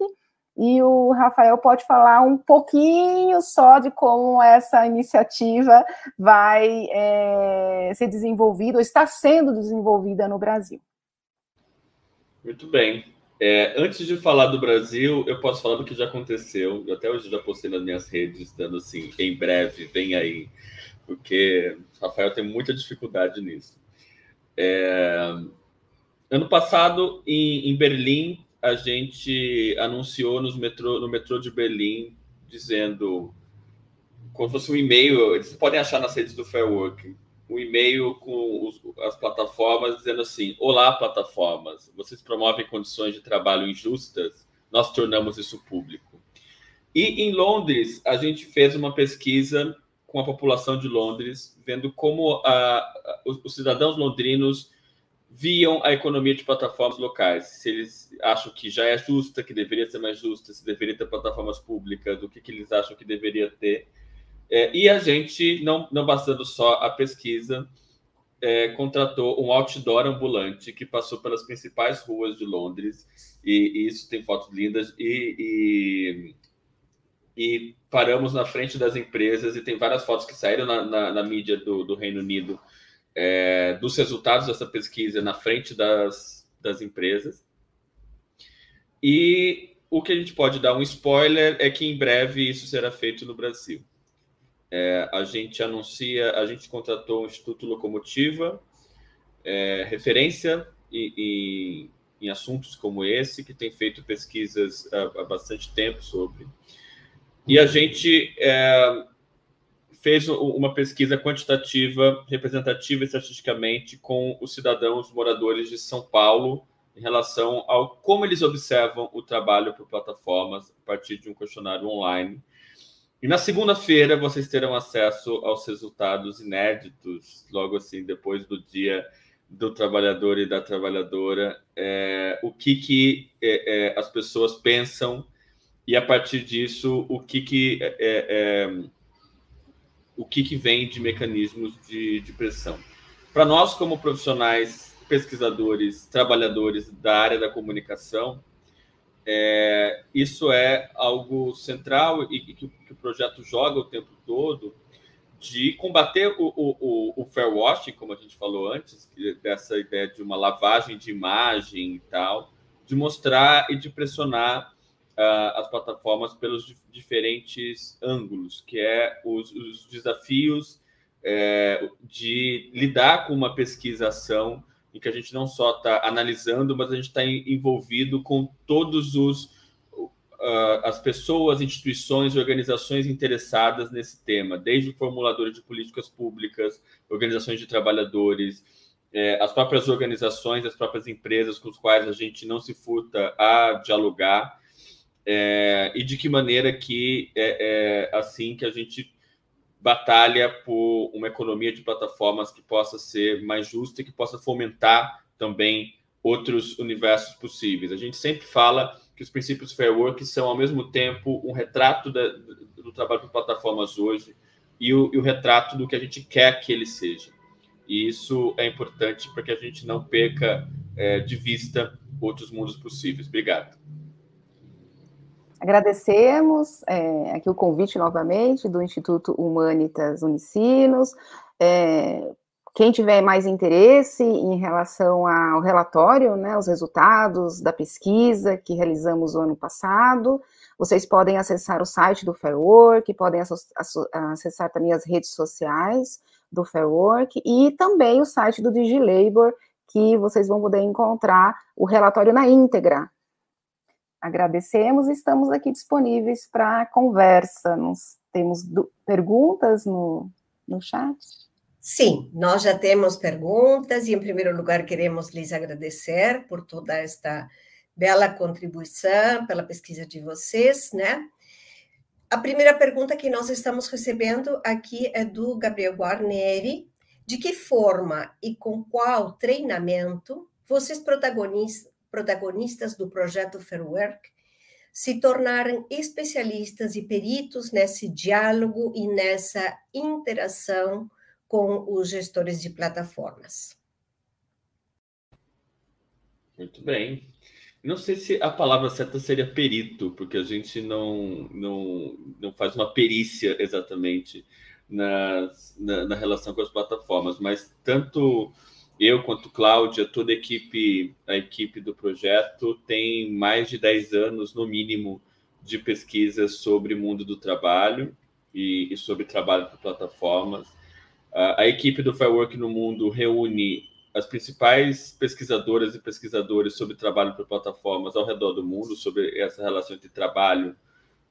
e o Rafael pode falar um pouquinho só de como essa iniciativa vai é, ser desenvolvida, ou está sendo desenvolvida no Brasil. Muito bem. É, antes de falar do Brasil, eu posso falar do que já aconteceu. Eu até hoje já postei nas minhas redes, dando assim, em breve, vem aí, porque Rafael tem muita dificuldade nisso. É, ano passado, em, em, Berlim, a gente anunciou nos metrô, no metrô de Berlim, dizendo, como se fosse um e-mail, eles podem achar nas redes do Fair Work, um e-mail com os, as plataformas dizendo assim: Olá, plataformas, vocês promovem condições de trabalho injustas? Nós tornamos isso público. E em Londres, a gente fez uma pesquisa com a população de Londres, vendo como a, a, os, os cidadãos londrinos viam a economia de plataformas locais. Se eles acham que já é justa, que deveria ser mais justa, se deveria ter plataformas públicas, do que, que eles acham que deveria ter. É, e a gente, não, não bastando só a pesquisa, é, contratou um outdoor ambulante que passou pelas principais ruas de Londres, e, e isso tem fotos lindas, e, e, e, paramos na frente das empresas, e tem várias fotos que saíram na, na, na mídia do, do, Reino Unido é, dos resultados dessa pesquisa na frente das, das empresas. E o que a gente pode dar um spoiler é que em breve isso será feito no Brasil. É, a gente anuncia, a gente contratou o Instituto Locomotiva, é, referência em, em, assuntos como esse, que tem feito pesquisas há, há bastante tempo sobre. E a gente é, fez uma pesquisa quantitativa, representativa estatisticamente, com os cidadãos moradores de São Paulo, em relação ao como eles observam o trabalho por plataformas a partir de um questionário online. E na segunda-feira vocês terão acesso aos resultados inéditos, logo assim, depois do dia do trabalhador e da trabalhadora, é, o que, que é, é, as pessoas pensam e a partir disso o que, que é, é, o que, que vem de mecanismos de, de pressão. Para nós, como profissionais, pesquisadores, trabalhadores da área da comunicação, é, isso é algo central e que, projeto joga o tempo todo de combater o, o, o, fair washing, como a gente falou antes, dessa ideia de uma lavagem de imagem e tal, de mostrar e de pressionar uh, as plataformas pelos diferentes ângulos, que é os, os desafios é, de lidar com uma pesquisação em que a gente não só está analisando, mas a gente está envolvido com todos os uh, as pessoas, instituições e organizações interessadas nesse tema, desde formuladores de políticas públicas, organizações de trabalhadores, é, as próprias organizações, as próprias empresas com as quais a gente não se furta a dialogar, é, e de que maneira que é, é assim que a gente batalha por uma economia de plataformas que possa ser mais justa e que possa fomentar também outros universos possíveis. A gente sempre fala que os princípios Fair Work são, ao mesmo tempo, um retrato da, do trabalho de plataformas hoje e o, e o, retrato do que a gente quer que ele seja. E isso é importante para que a gente não perca é, de vista outros mundos possíveis. Obrigado. Agradecemos é, aqui o convite novamente do Instituto Humanitas Unicinos. É, quem tiver mais interesse em relação ao relatório, né, os resultados da pesquisa que realizamos o ano passado, vocês podem acessar o site do Fairwork, podem acessar também as redes sociais do Fairwork e também o site do DigiLabor, que vocês vão poder encontrar o relatório na íntegra, agradecemos e estamos aqui disponíveis para conversa. Temos perguntas no, no chat? Sim, nós já temos perguntas e, em primeiro lugar, queremos lhes agradecer por toda esta bela contribuição, pela pesquisa de vocês, né? A primeira pergunta que nós estamos recebendo aqui é do Gabriel Guarneri. De que forma e com qual treinamento vocês protagonizam, protagonistas do projeto Fairwork se tornaram especialistas e peritos nesse diálogo e nessa interação com os gestores de plataformas. Muito bem. Não sei se a palavra certa seria perito, porque a gente não, não, não faz uma perícia exatamente na, na, na relação com as plataformas, mas tanto eu quanto Cláudia, toda a equipe, a equipe do projeto tem mais de 10 anos, no mínimo, de pesquisa sobre o mundo do trabalho e, e sobre trabalho por plataformas. A, equipe do Firework no Mundo reúne as principais pesquisadoras e pesquisadores sobre trabalho por plataformas ao redor do mundo, sobre essa relação entre trabalho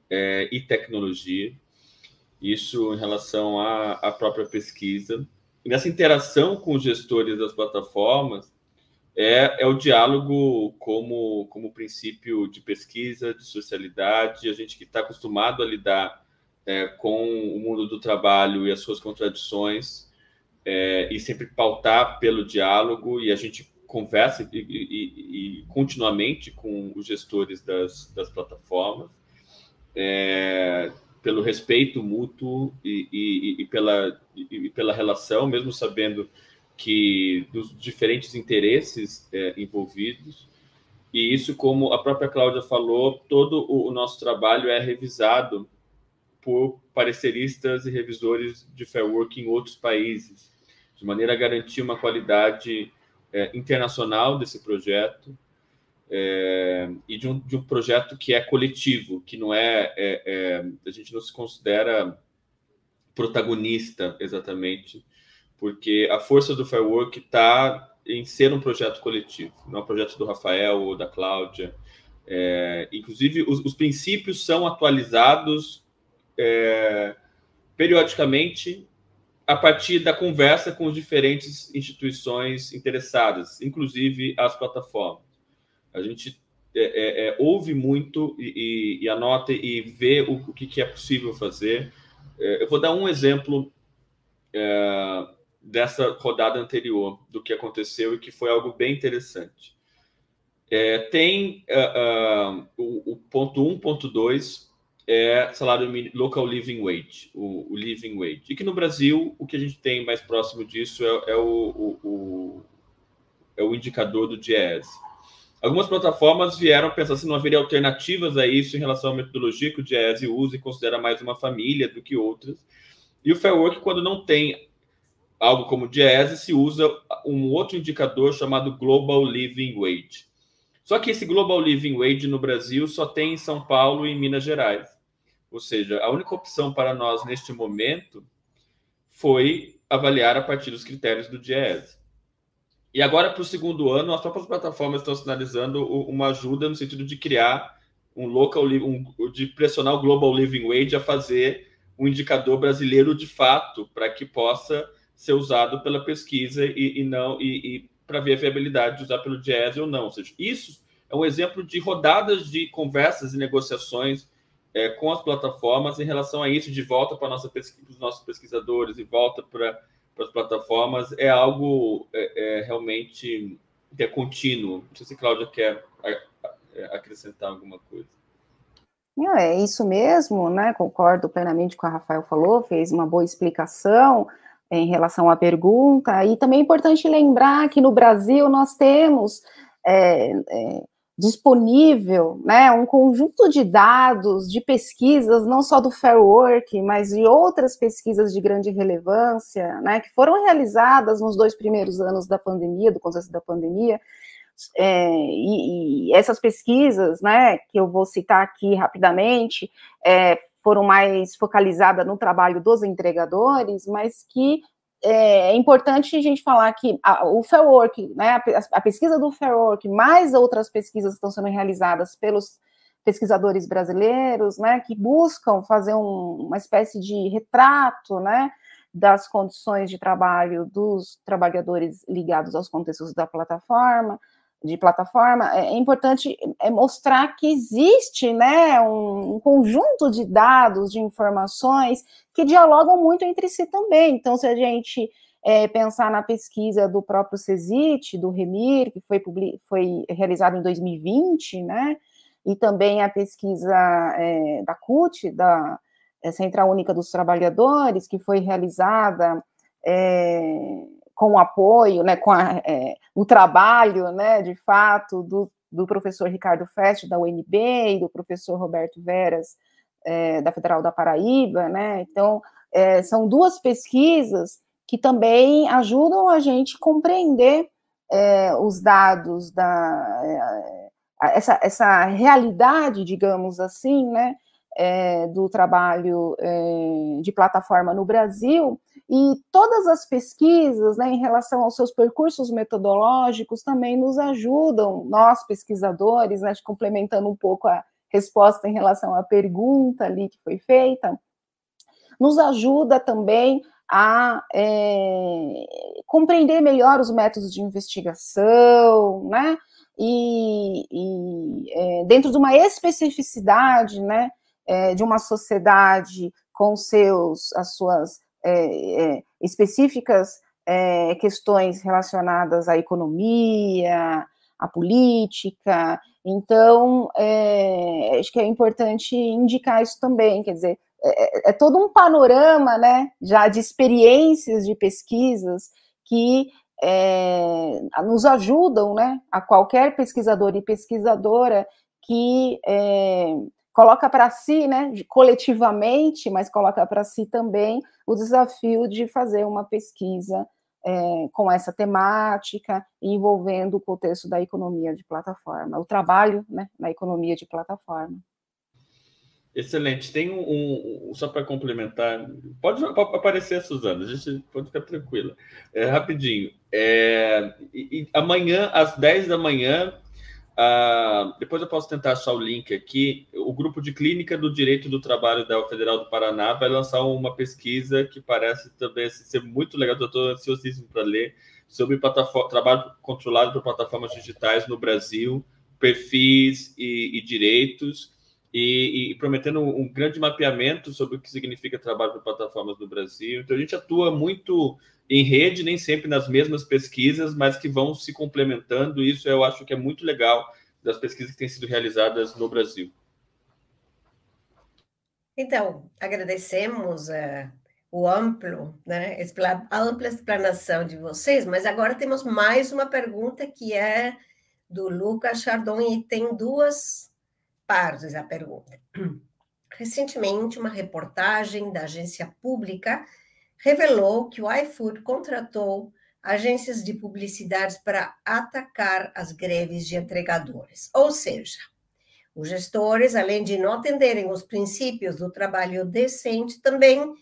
é, e tecnologia. Isso em relação à, à própria pesquisa nessa interação com os gestores das plataformas, é, é o diálogo como, como princípio de pesquisa, de socialidade, a gente que está acostumado a lidar é, com o mundo do trabalho e as suas contradições, é, e sempre pautar pelo diálogo, e a gente conversa e, e, e continuamente com os gestores das, das plataformas. É, pelo respeito mútuo e, e, pela, pela relação, mesmo sabendo que dos diferentes interesses é, envolvidos. E isso, como a própria Cláudia falou, todo o nosso trabalho é revisado por pareceristas e revisores de fair work em outros países, de maneira a garantir uma qualidade é, internacional desse projeto é, e de um, de um projeto que é coletivo, que não é, é, é, a gente não se considera protagonista exatamente, porque a força do Firework está em ser um projeto coletivo, não é um projeto do Rafael ou da Cláudia. É, inclusive, os, os, princípios são atualizados é, periodicamente a partir da conversa com as diferentes instituições interessadas, inclusive as plataformas. A gente é, é, é, ouve muito e, e, e, anota e vê o, o que, que, é possível fazer. É, eu vou dar um exemplo é, dessa rodada anterior, do que aconteceu e que foi algo bem interessante. É, tem uh, uh, o, o, ponto 1, ponto 2 é salário local living wage, o, o, living wage. E que no Brasil o que a gente tem mais próximo disso é, é o, o, é o indicador do DIES. Algumas plataformas vieram pensar se não haveria alternativas a isso em relação à metodologia que o DIES usa e considera mais uma família do que outras. E o Fair Work, quando não tem algo como DIES, se usa um outro indicador chamado Global Living Wage. Só que esse Global Living Wage no Brasil só tem em São Paulo e em Minas Gerais. Ou seja, a única opção para nós neste momento foi avaliar a partir dos critérios do DIES. E agora, para o segundo ano, as próprias plataformas estão sinalizando uma ajuda no sentido de criar um local, um, de pressionar o Global Living Wage a fazer um indicador brasileiro de fato, para que possa ser usado pela pesquisa e, e não e, e para ver a viabilidade de usar pelo Jazz ou não. Ou seja, isso é um exemplo de rodadas de conversas e negociações é, com as plataformas em relação a isso, de volta para nossa pesquisa, os nossos pesquisadores e volta para as plataformas é algo é, é, realmente que é contínuo. Não sei se a Cláudia quer acrescentar alguma coisa. É isso mesmo, né? Concordo plenamente com o que a Rafael falou, fez uma boa explicação em relação à pergunta. E também é importante lembrar que no Brasil nós temos é, é, disponível, né, um conjunto de dados, de pesquisas, não só do Fair Work, mas de outras pesquisas de grande relevância, né, que foram realizadas nos dois primeiros anos da pandemia, do contexto da pandemia, é, e, e, essas pesquisas, né, que eu vou citar aqui rapidamente, é, foram mais focalizadas no trabalho dos entregadores, mas que é, é importante a gente falar que a, o Fair Work, né, a, a, pesquisa do Fair Work, mais outras pesquisas estão sendo realizadas pelos pesquisadores brasileiros, né, que buscam fazer um, uma espécie de retrato, né, das condições de trabalho dos trabalhadores ligados aos contextos da plataforma, de plataforma, é, é importante é mostrar que existe né, um, conjunto de dados, de informações que dialogam muito entre si também. Então, se a gente é, pensar na pesquisa do próprio CESIT, do REMIR, que foi, foi realizado em 2020, né, e também a pesquisa é, da CUT, da é, Central Única dos Trabalhadores, que foi realizada é, com o apoio, né, com a, é, o trabalho, né, de fato, do, do professor Ricardo Fest, da UNB, e do professor Roberto Veras, é, da Federal da Paraíba, né, então, é, são duas pesquisas que também ajudam a gente compreender é, os dados da, é, essa, essa realidade, digamos assim, né, é, do trabalho de plataforma no Brasil, e todas as pesquisas né, em relação aos seus percursos metodológicos também nos ajudam, nós pesquisadores, né, complementando um pouco a resposta em relação à pergunta ali que foi feita, nos ajuda também a é, compreender melhor os métodos de investigação, né? E, e é, dentro de uma especificidade, né? é, de uma sociedade com seus, as suas é, é específicas é, questões relacionadas à economia, à política. Então, é, acho que é importante indicar isso também, quer dizer, é, é, todo um panorama, né, já de experiências de pesquisas que é, nos ajudam, né, a qualquer pesquisador e pesquisadora que é, coloca para si, né, coletivamente, mas coloca para si também o desafio de fazer uma pesquisa é, com essa temática, envolvendo o contexto da economia de plataforma, o trabalho né, na economia de plataforma. Excelente. Tem um, um só para complementar, pode, pode, aparecer, Suzana, a gente pode ficar tranquila. É, rapidinho. É, e, e amanhã, às 10 da manhã, Uh, depois eu posso tentar achar o link aqui. O grupo de clínica do direito do trabalho da Federal do Paraná vai lançar uma pesquisa que parece também assim, ser muito legal. Eu estou ansiosíssimo para ler sobre trabalho controlado por plataformas digitais no Brasil perfis e, e direitos, e, e, prometendo um grande mapeamento sobre o que significa trabalho para plataformas no Brasil. Então, a gente atua muito em rede, nem sempre nas mesmas pesquisas, mas que vão se complementando. Isso eu acho que é muito legal das pesquisas que têm sido realizadas no Brasil. Então, agradecemos uh, o amplo, né, a ampla explanação de vocês, mas agora temos mais uma pergunta que é do Lucas Chardon e tem duas partes a pergunta. Recentemente, uma reportagem da agência pública revelou que o iFood contratou agências de publicidade para atacar as greves de entregadores. Ou seja, os gestores, além de não atenderem os princípios do trabalho decente, também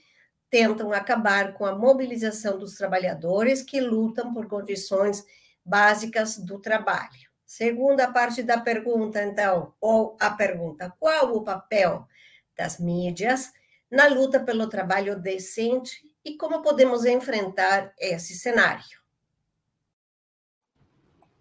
tentam acabar com a mobilização dos trabalhadores que lutam por condições básicas do trabalho. Segunda parte da pergunta, então, ou a pergunta: qual o papel das mídias na luta pelo trabalho decente e como podemos enfrentar esse cenário?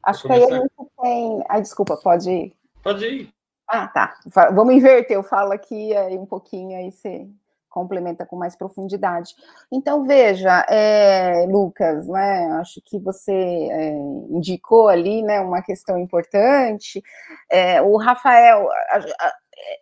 Acho que aí a gente tem. Ai, desculpa, pode ir. Pode ir. Ah, tá. Vamos inverter, eu falo aqui aí um pouquinho, aí você complementa com mais profundidade. Então, veja, é, Lucas, né, acho que você é, indicou ali né, uma questão importante. É, o Rafael, a, a,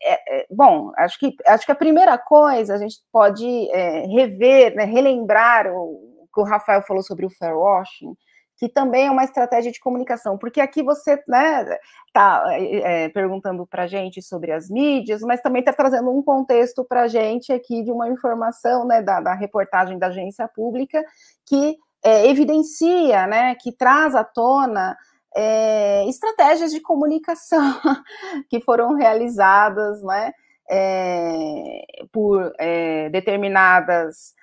é, é, bom, acho que, acho que a primeira coisa a gente pode é, rever, né, relembrar o, que o Rafael falou sobre o fair washing, que também é uma estratégia de comunicação, porque aqui você está né, tá, é, perguntando para a gente sobre as mídias, mas também está trazendo um contexto para a gente aqui de uma informação né, da, da reportagem da agência pública que é, evidencia, né, que traz à tona é, estratégias de comunicação que foram realizadas né, é, por é, determinadas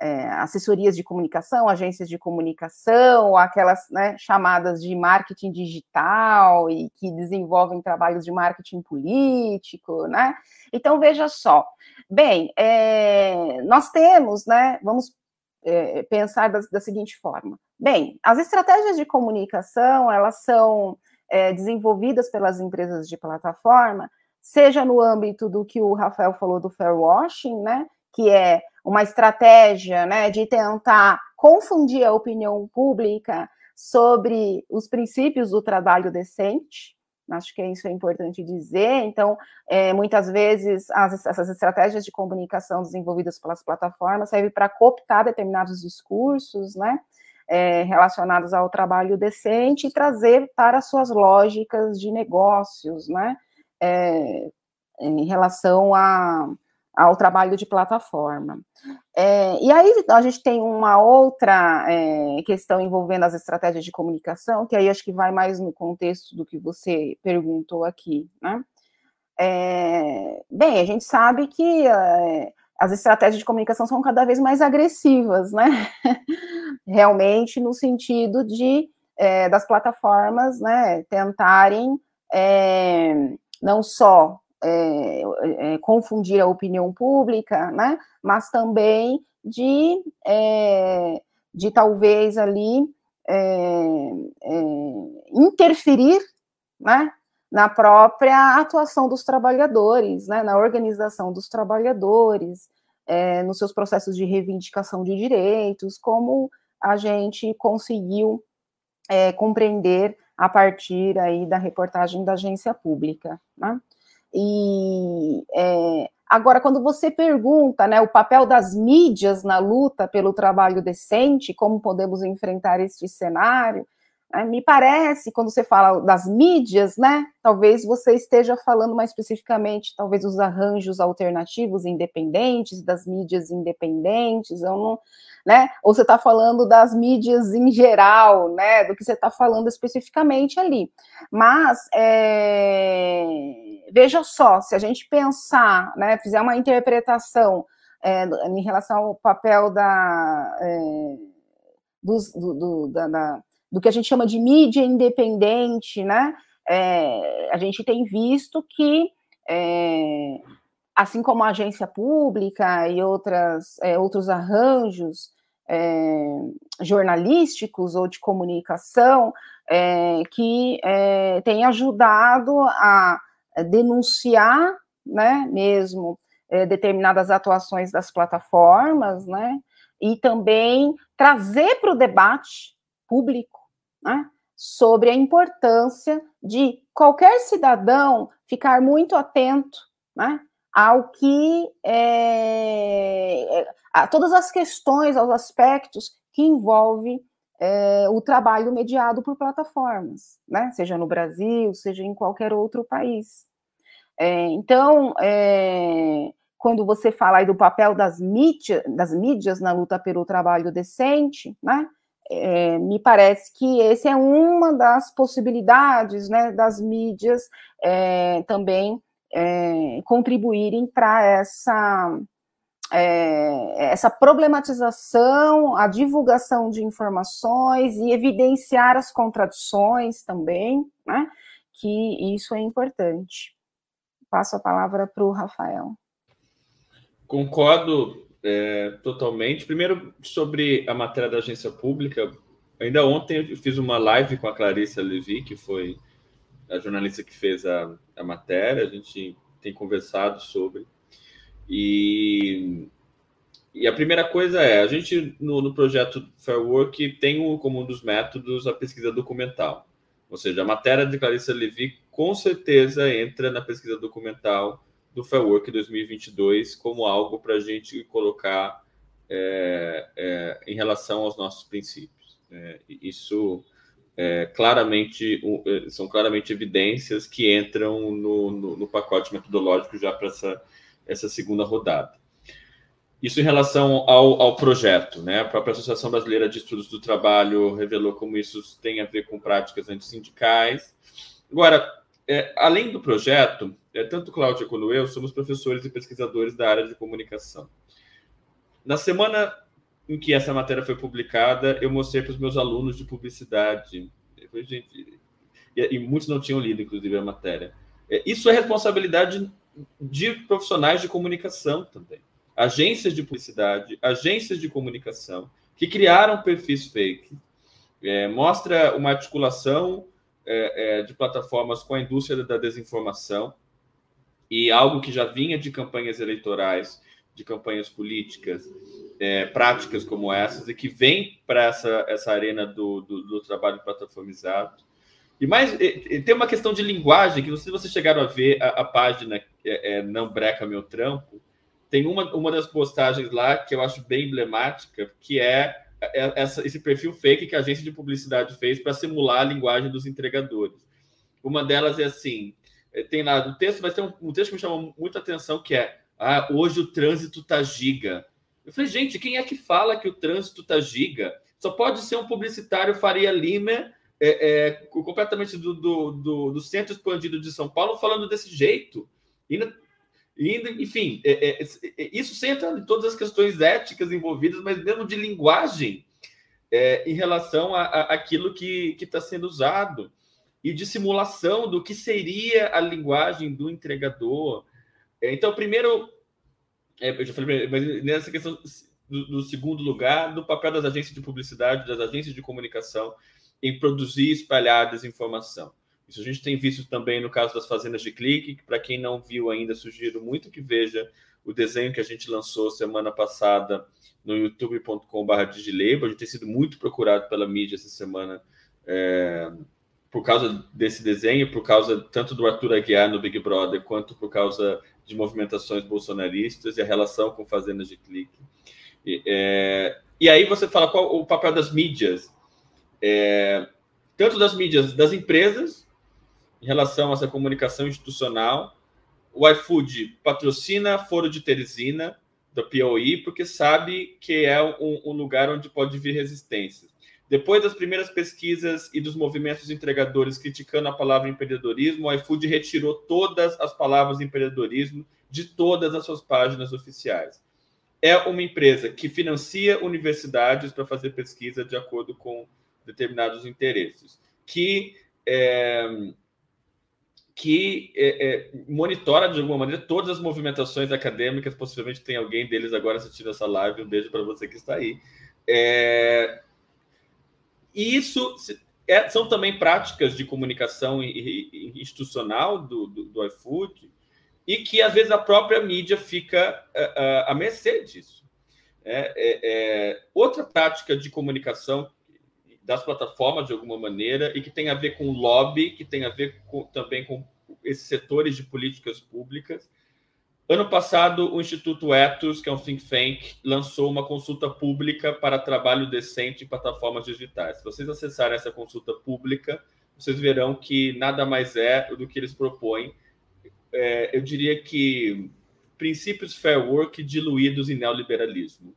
é, assessorias de comunicação, agências de comunicação, aquelas né, chamadas de marketing digital e que desenvolvem trabalhos de marketing político, né? Então veja só, bem, é, nós temos, né? Vamos é, pensar da, da, seguinte forma: bem, as estratégias de comunicação elas são é, desenvolvidas pelas empresas de plataforma, seja no âmbito do que o Rafael falou do fair washing, né? Que é uma estratégia né, de tentar confundir a opinião pública sobre os princípios do trabalho decente. Acho que isso é importante dizer. Então, é, muitas vezes, as, essas estratégias de comunicação desenvolvidas pelas plataformas servem para cooptar determinados discursos, né, é, relacionados ao trabalho decente e trazer para suas lógicas de negócios, né, é, em relação a ao trabalho de plataforma. É, e aí a gente tem uma outra é, questão envolvendo as estratégias de comunicação, que aí acho que vai mais no contexto do que você perguntou aqui, né? É, bem, a gente sabe que é, as estratégias de comunicação são cada vez mais agressivas, né? Realmente no sentido de é, das plataformas, né, tentarem é, não só é, é, confundir a opinião pública, né? Mas também de, é, de talvez ali é, é, interferir, né? Na própria atuação dos trabalhadores, né? Na organização dos trabalhadores, é, nos seus processos de reivindicação de direitos, como a gente conseguiu compreender a partir aí da reportagem da agência pública, né? E é, agora, quando você pergunta né, o papel das mídias na luta pelo trabalho decente, como podemos enfrentar este cenário, né, me parece, quando você fala das mídias, né, talvez você esteja falando mais especificamente, talvez, dos arranjos alternativos independentes, das mídias independentes, eu não, né, ou você está falando das mídias em geral, né, do que você está falando especificamente ali. Mas, é, veja só, se a gente pensar, né, fizer uma interpretação é, em relação ao papel da, é, dos, do, do, da, da do que a gente chama de mídia independente, né? É, a gente tem visto que, é, assim como a agência pública e outras, é, outros arranjos é, jornalísticos ou de comunicação é, que é, têm ajudado a denunciar, né, mesmo é, determinadas atuações das plataformas, né, e também trazer para o debate público, né, sobre a importância de qualquer cidadão ficar muito atento, né, ao que é, a todas as questões, aos aspectos que envolvem é, o trabalho mediado por plataformas, né? seja no Brasil, seja em qualquer outro país. É, então, é, quando você fala do papel das, mídia, das mídias na luta pelo trabalho decente, né? É, me parece que esse é uma das possibilidades né, das mídias é, também é, contribuírem para essa, é, essa problematização, a divulgação de informações e evidenciar as contradições também, né, que isso é importante. Passo a palavra para o Rafael. Concordo é, totalmente. Primeiro, sobre a matéria da agência pública, ainda ontem eu fiz uma live com a Clarissa Levi, que foi a jornalista que fez a, a matéria, a gente tem conversado sobre. E, e a primeira coisa é, a gente no, no projeto Fair Work tem como um dos métodos a pesquisa documental. Ou seja, a matéria de Clarissa Levi com certeza entra na pesquisa documental do Fair Work 2022 como algo para a gente colocar é, é, em relação aos nossos princípios. É, isso claramente é, são claramente evidências que entram no, no, no pacote metodológico já para essa, essa segunda rodada. Isso em relação ao, ao, projeto, né? A própria Associação Brasileira de Estudos do Trabalho revelou como isso tem a ver com práticas antissindicais. Agora, é, além do projeto, é, tanto Cláudia quanto eu somos professores e pesquisadores da área de comunicação. Na semana em que essa matéria foi publicada, eu mostrei para os meus alunos de publicidade. Depois, gente, e, e, muitos não tinham lido, inclusive, a matéria. É, isso é responsabilidade de profissionais de comunicação também. Agências de publicidade, agências de comunicação, que criaram perfis fake. É, mostra uma articulação é, é de plataformas com a indústria da desinformação e algo que já vinha de campanhas eleitorais, de campanhas políticas, é, práticas como essas e que vem para essa, essa arena do, do, do, trabalho plataformizado. E mais, tem uma questão de linguagem, que se vocês chegaram a ver a, a página é, é, Não Breca Meu Trampo, tem uma, uma das postagens lá que eu acho bem emblemática, que é, é essa, esse perfil fake que a agência de publicidade fez para simular a linguagem dos entregadores. Uma delas é assim, é, tem lá no texto, mas tem um, um texto que me chamou muita atenção, que é ah, hoje o trânsito tá giga. Eu falei, gente, quem é que fala que o trânsito tá giga? Só pode ser um publicitário Faria Lima, é, é, completamente do, do, do, do, centro expandido de São Paulo, falando desse jeito. E, enfim, é, é, é, isso centra em todas as questões éticas envolvidas, mas mesmo de linguagem é, em relação a, a aquilo que está sendo usado e de simulação do que seria a linguagem do entregador. Então, primeiro, é, eu já falei, mas nessa questão do, do, segundo lugar, do papel das agências de publicidade, das agências de comunicação em produzir e espalhar desinformação. Isso a gente tem visto também no caso das fazendas de clique, que para quem não viu ainda, sugiro muito que veja o desenho que a gente lançou semana passada no youtube.com.br digilabel. A gente tem sido muito procurado pela mídia essa semana é, por causa desse desenho, por causa tanto do Arthur Aguiar no Big Brother, quanto por causa de movimentações bolsonaristas e a relação com fazendas de clique. E, é, e aí você fala qual o papel das mídias, é, tanto das mídias das empresas, em relação a essa comunicação institucional. O iFood patrocina Foro de Teresina, da POI, porque sabe que é um, um lugar onde pode vir resistência. Depois das primeiras pesquisas e dos movimentos entregadores criticando a palavra empreendedorismo, o iFood retirou todas as palavras empreendedorismo de todas as suas páginas oficiais. É uma empresa que financia universidades para fazer pesquisa de acordo com determinados interesses, que é, que é, é, monitora de alguma maneira todas as movimentações acadêmicas. Possivelmente tem alguém deles agora assistindo essa live. Um beijo para você que está aí É, isso é, são também práticas de comunicação institucional do, do, do, iFood e que às vezes a própria mídia fica uh, uh, à mercê disso. É, é, é, outra prática de comunicação das plataformas de alguma maneira e que tem a ver com lobby, que tem a ver com, também com esses setores de políticas públicas. Ano passado, o Instituto Ethos, que é um think tank, lançou uma consulta pública para trabalho decente em plataformas digitais. Se vocês acessarem essa consulta pública, vocês verão que nada mais é do que eles propõem. É, eu diria que princípios fair work diluídos em neoliberalismo.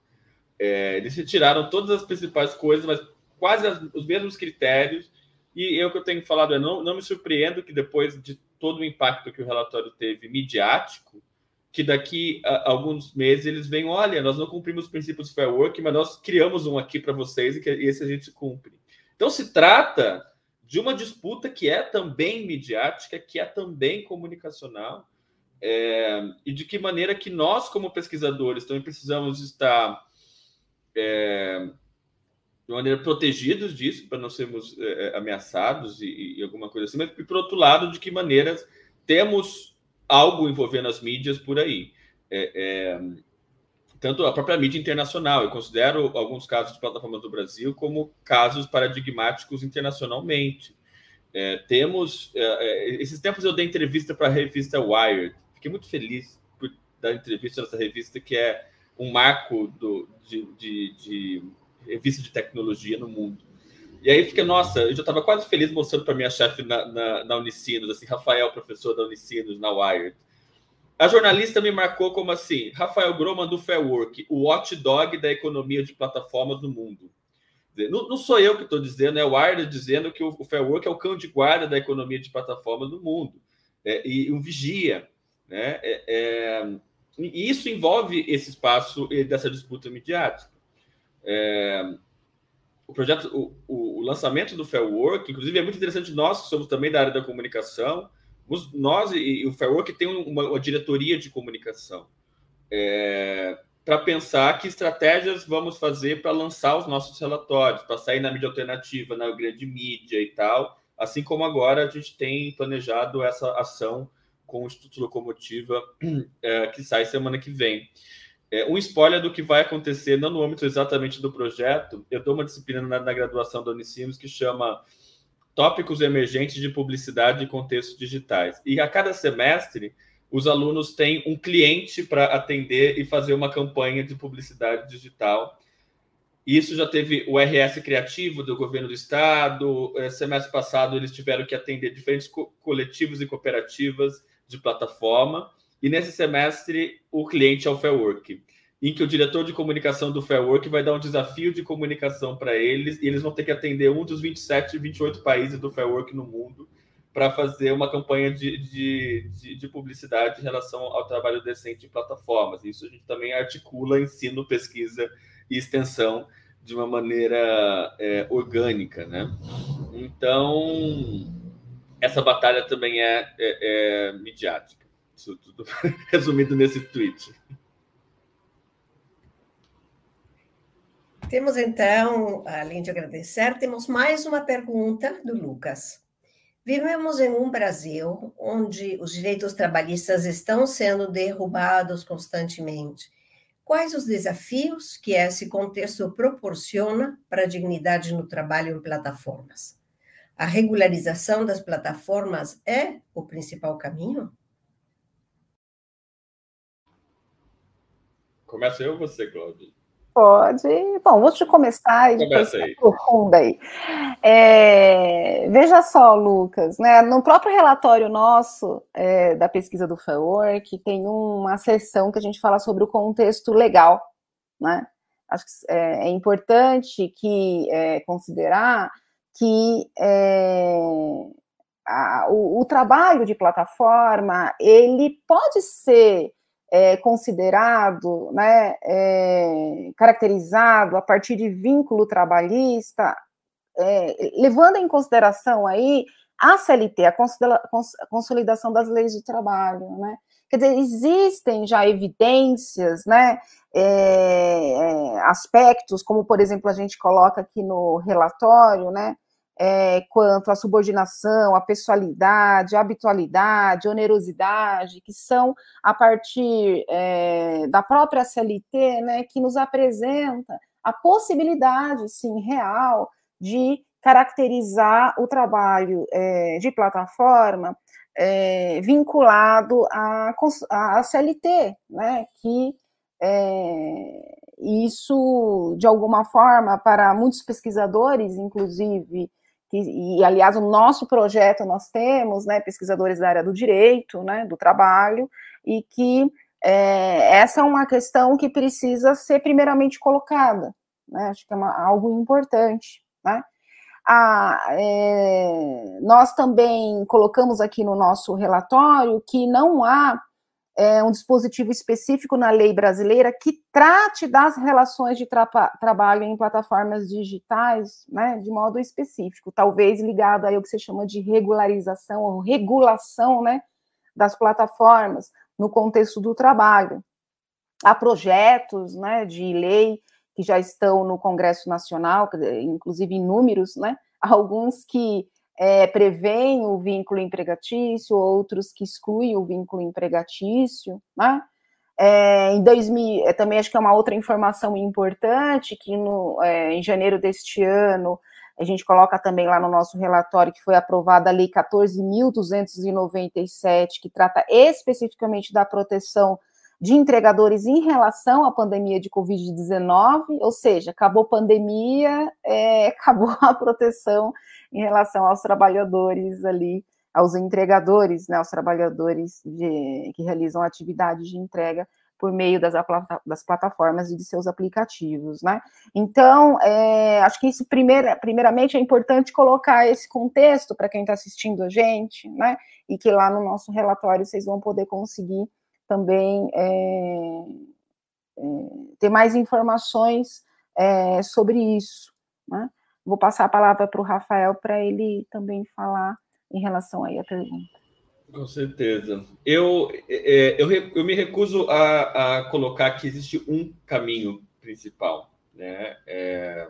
É, eles retiraram todas as principais coisas, mas quase as, os mesmos critérios. E eu que eu tenho falado é não, não me surpreendo que depois de todo o impacto que o relatório teve midiático, que daqui a alguns meses eles vêm, olha, nós não cumprimos os princípios fair work, mas nós criamos um aqui para vocês e esse a gente cumpre. Então se trata de uma disputa que é também midiática, que é também comunicacional, é, e de que maneira que nós, como pesquisadores, também precisamos estar é, de maneira protegidos disso, para não sermos é, é, ameaçados e, e, alguma coisa assim, mas por outro lado, de que maneiras temos algo envolvendo as mídias por aí. É, é, tanto a própria mídia internacional, eu considero alguns casos de plataformas do Brasil como casos paradigmáticos internacionalmente. É, temos, é, esses tempos eu dei entrevista para a revista Wired, fiquei muito feliz por dar entrevista nessa revista, que é um marco do, de, de, de revista de tecnologia no mundo. E aí fica, nossa, eu já estava quase feliz mostrando para minha chefe na, na, na, Unicinos, assim, Rafael, professor da Unicinos, na Wired. A jornalista me marcou como assim, Rafael Groman do Fair Work, o watchdog da economia de plataformas no mundo. Não, não sou eu que estou dizendo, é o Wired dizendo que o, o Fair Work é o cão de guarda da economia de plataformas no mundo. É, e um vigia. Né? É, é, e isso envolve esse espaço dessa disputa midiática. É, o projeto, o, o, o, lançamento do Fair Work, inclusive é muito interessante nós que somos também da área da comunicação, nós e, e, o Fair Work tem uma, uma diretoria de comunicação é, para pensar que estratégias vamos fazer para lançar os nossos relatórios, para sair na mídia alternativa, na grande mídia e tal, assim como agora a gente tem planejado essa ação com o Instituto Locomotiva é, que sai semana que vem. É, um spoiler do que vai acontecer, não no âmbito exatamente do projeto, eu dou uma disciplina na, na graduação da Unicinos que chama Tópicos Emergentes de Publicidade e Contextos Digitais. E a cada semestre, os alunos têm um cliente para atender e fazer uma campanha de publicidade digital. Isso já teve o RS Criativo do governo do estado. É, semestre passado, eles tiveram que atender diferentes co coletivos e cooperativas de plataforma. E nesse semestre, o cliente é o Fair Work, em que o diretor de comunicação do Fair Work vai dar um desafio de comunicação para eles, e eles vão ter que atender um dos 27, 28 países do Fair Work no mundo para fazer uma campanha de, de, de, de, publicidade em relação ao trabalho decente em plataformas. Isso a gente também articula ensino, pesquisa e extensão de uma maneira é, orgânica, né? Então, essa batalha também é, é, é midiática. Isso tudo resumido nesse tweet. Temos então, além de agradecer, temos mais uma pergunta do Lucas. Vivemos em um Brasil onde os direitos trabalhistas estão sendo derrubados constantemente. Quais os desafios que esse contexto proporciona para a dignidade no trabalho em plataformas? A regularização das plataformas é o principal caminho? Começa eu ou você, Cláudia? Pode. Bom, vou te começar e depois aí. aprofunda aí. É, veja só, Lucas, né, no próprio relatório nosso é, da pesquisa do FAWORK, tem uma seção que a gente fala sobre o contexto legal, né? Acho que é, é importante que é, considerar que é, a, o, o trabalho de plataforma ele pode ser é, considerado, né, é, caracterizado a partir de vínculo trabalhista, é, levando em consideração aí a CLT, a consolidação das leis do trabalho, né? Quer dizer, existem já evidências, né, é, aspectos, como por exemplo a gente coloca aqui no relatório, né, é, quanto à subordinação, à pessoalidade, à habitualidade, onerosidade, que são a partir é, da própria CLT, né, que nos apresenta a possibilidade, sim, real, de caracterizar o trabalho é, de plataforma vinculado à, à CLT, né, que isso, de alguma forma, para muitos pesquisadores, inclusive, que, e aliás, o nosso projeto nós temos, né, pesquisadores da área do direito, né, do trabalho, e que é, essa é uma questão que precisa ser primeiramente colocada, né, acho que é uma, algo importante, né. É, nós também colocamos aqui no nosso relatório que não há é, um dispositivo específico na lei brasileira que trate das relações de tra trabalho em plataformas digitais, né, de modo específico, talvez ligado aí ao que você chama de regularização ou regulação, né, das plataformas no contexto do trabalho. Há projetos, né, de lei que já estão no Congresso Nacional, inclusive inúmeros, né, alguns que é, prevêem o vínculo empregatício, outros que excluem o vínculo empregatício, né? É, em 2000, é, também acho que é uma outra informação importante, que no, é, em janeiro deste ano, a gente coloca também lá no nosso relatório que foi aprovada a Lei 14.297, que trata especificamente da proteção de entregadores em relação à pandemia de Covid-19, ou seja, acabou a pandemia, é, acabou a proteção em relação aos trabalhadores ali, aos entregadores, né, aos trabalhadores de, que realizam atividades de entrega por meio das, das, plataformas e de seus aplicativos, né? Então, é, acho que isso, primeira, primeiramente, é importante colocar esse contexto para quem está assistindo a gente, né? E que lá no nosso relatório vocês vão poder conseguir também é, é, ter mais informações é, sobre isso, né? Vou passar a palavra para o Rafael para ele também falar em relação aí à pergunta. Com certeza. Eu, é, eu, eu me recuso a, a, colocar que existe um caminho principal. Né? É,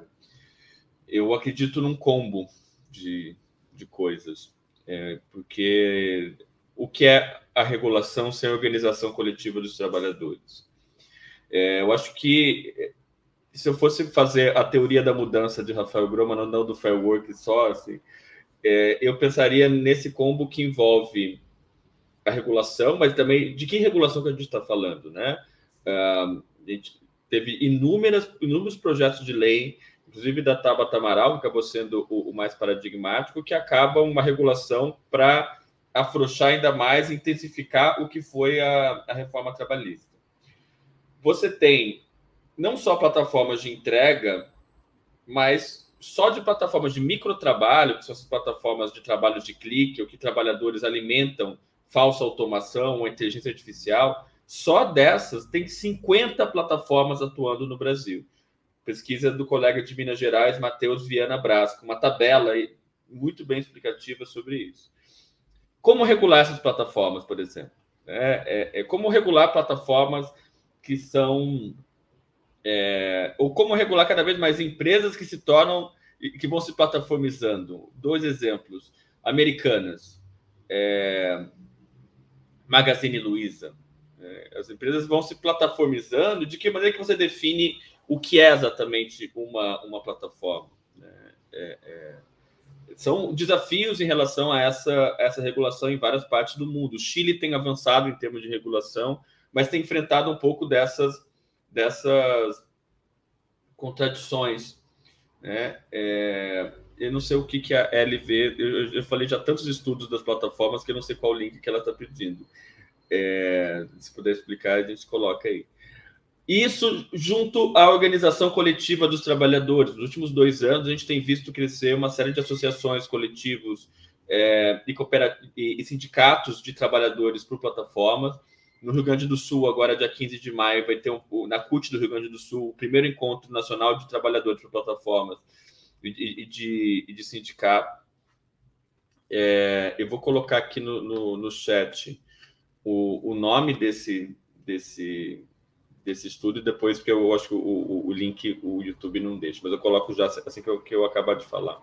eu acredito num combo de, de coisas, é, porque o que é a regulação sem a organização coletiva dos trabalhadores? É, eu acho que se eu fosse fazer a teoria da mudança de Rafael Groman, não do Fair Work assim, é, eu pensaria nesse combo que envolve a regulação, mas também de que regulação que a gente está falando, né? Uh, a gente teve inúmeras, inúmeros projetos de lei, inclusive da Tabata Amaral, que acabou sendo o, o mais paradigmático, que acaba uma regulação para afrouxar ainda mais, intensificar o que foi a, a reforma trabalhista. Você tem não só plataformas de entrega, mas só de plataformas de microtrabalho, que são essas plataformas de trabalho de clique, ou que trabalhadores alimentam falsa automação ou inteligência artificial, só dessas tem 50 plataformas atuando no Brasil. Pesquisa do colega de Minas Gerais, Matheus Viana Brasco, uma tabela muito bem explicativa sobre isso. Como regular essas plataformas, por exemplo? É, é, é como regular plataformas que são é, ou como regular cada vez mais empresas que se tornam que vão se plataformizando. Dois exemplos: Americanas, é, Magazine Luiza. É, as empresas vão se plataformizando. De que maneira que você define o que é exatamente uma, uma plataforma? Né? É, é, são desafios em relação a essa, essa regulação em várias partes do mundo. O Chile tem avançado em termos de regulação, mas tem enfrentado um pouco dessas dessas contradições. Né? É, eu não sei o que, que a LV. Eu, eu, falei já tantos estudos das plataformas que eu não sei qual link que ela está pedindo. É, se puder explicar, a gente coloca aí. Isso junto à organização coletiva dos trabalhadores. Nos últimos dois anos, a gente tem visto crescer uma série de associações, coletivos é, e, e, sindicatos de trabalhadores por plataformas no Rio Grande do Sul, agora dia 15 de maio, vai ter um, na CUT do Rio Grande do Sul o primeiro encontro nacional de trabalhadores por plataformas e, e de, de sindicato. É, eu vou colocar aqui no, no, no chat o, o nome desse, desse, desse estudo e depois, porque eu acho que o, o, o, link o YouTube não deixa, mas eu coloco já assim que eu, que eu acabar de falar.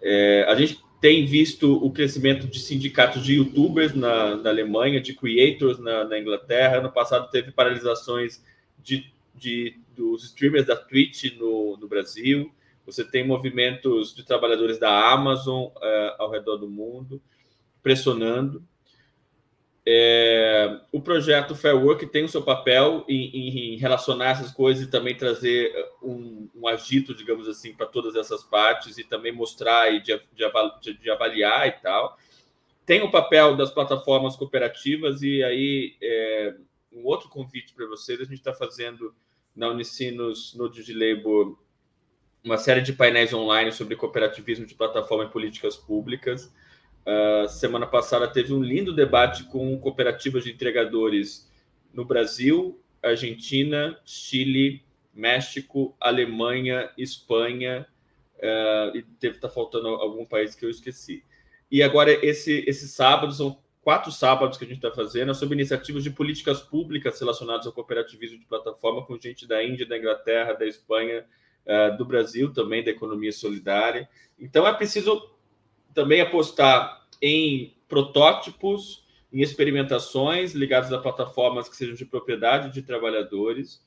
É, a gente tem visto o crescimento de sindicatos de youtubers na, na Alemanha, de creators na, na, Inglaterra. No passado teve paralisações de, de, dos streamers da Twitch no, no Brasil. Você tem movimentos de trabalhadores da Amazon uh, ao redor do mundo pressionando. É, o projeto Fair Work tem o seu papel em, em relacionar essas coisas e também trazer um, um agito, digamos assim, para todas essas partes e também mostrar e de, de, de, avaliar e tal. Tem o papel das plataformas cooperativas e aí é, um outro convite para vocês, a gente está fazendo na Unicinos, no DigiLabor, uma série de painéis online sobre cooperativismo de plataforma e políticas públicas. Uh, semana passada teve um lindo debate com cooperativas de entregadores no Brasil, Argentina, Chile, México, Alemanha, Espanha, uh, e deve estar faltando algum país que eu esqueci. E agora, esse, esse sábado, são quatro sábados que a gente está fazendo, é sobre iniciativas de políticas públicas relacionadas ao cooperativismo de plataforma, com gente da Índia, da Inglaterra, da Espanha, uh, do Brasil também, da economia solidária. Então, é preciso também apostar em protótipos, em experimentações ligadas a plataformas que sejam de propriedade de trabalhadores,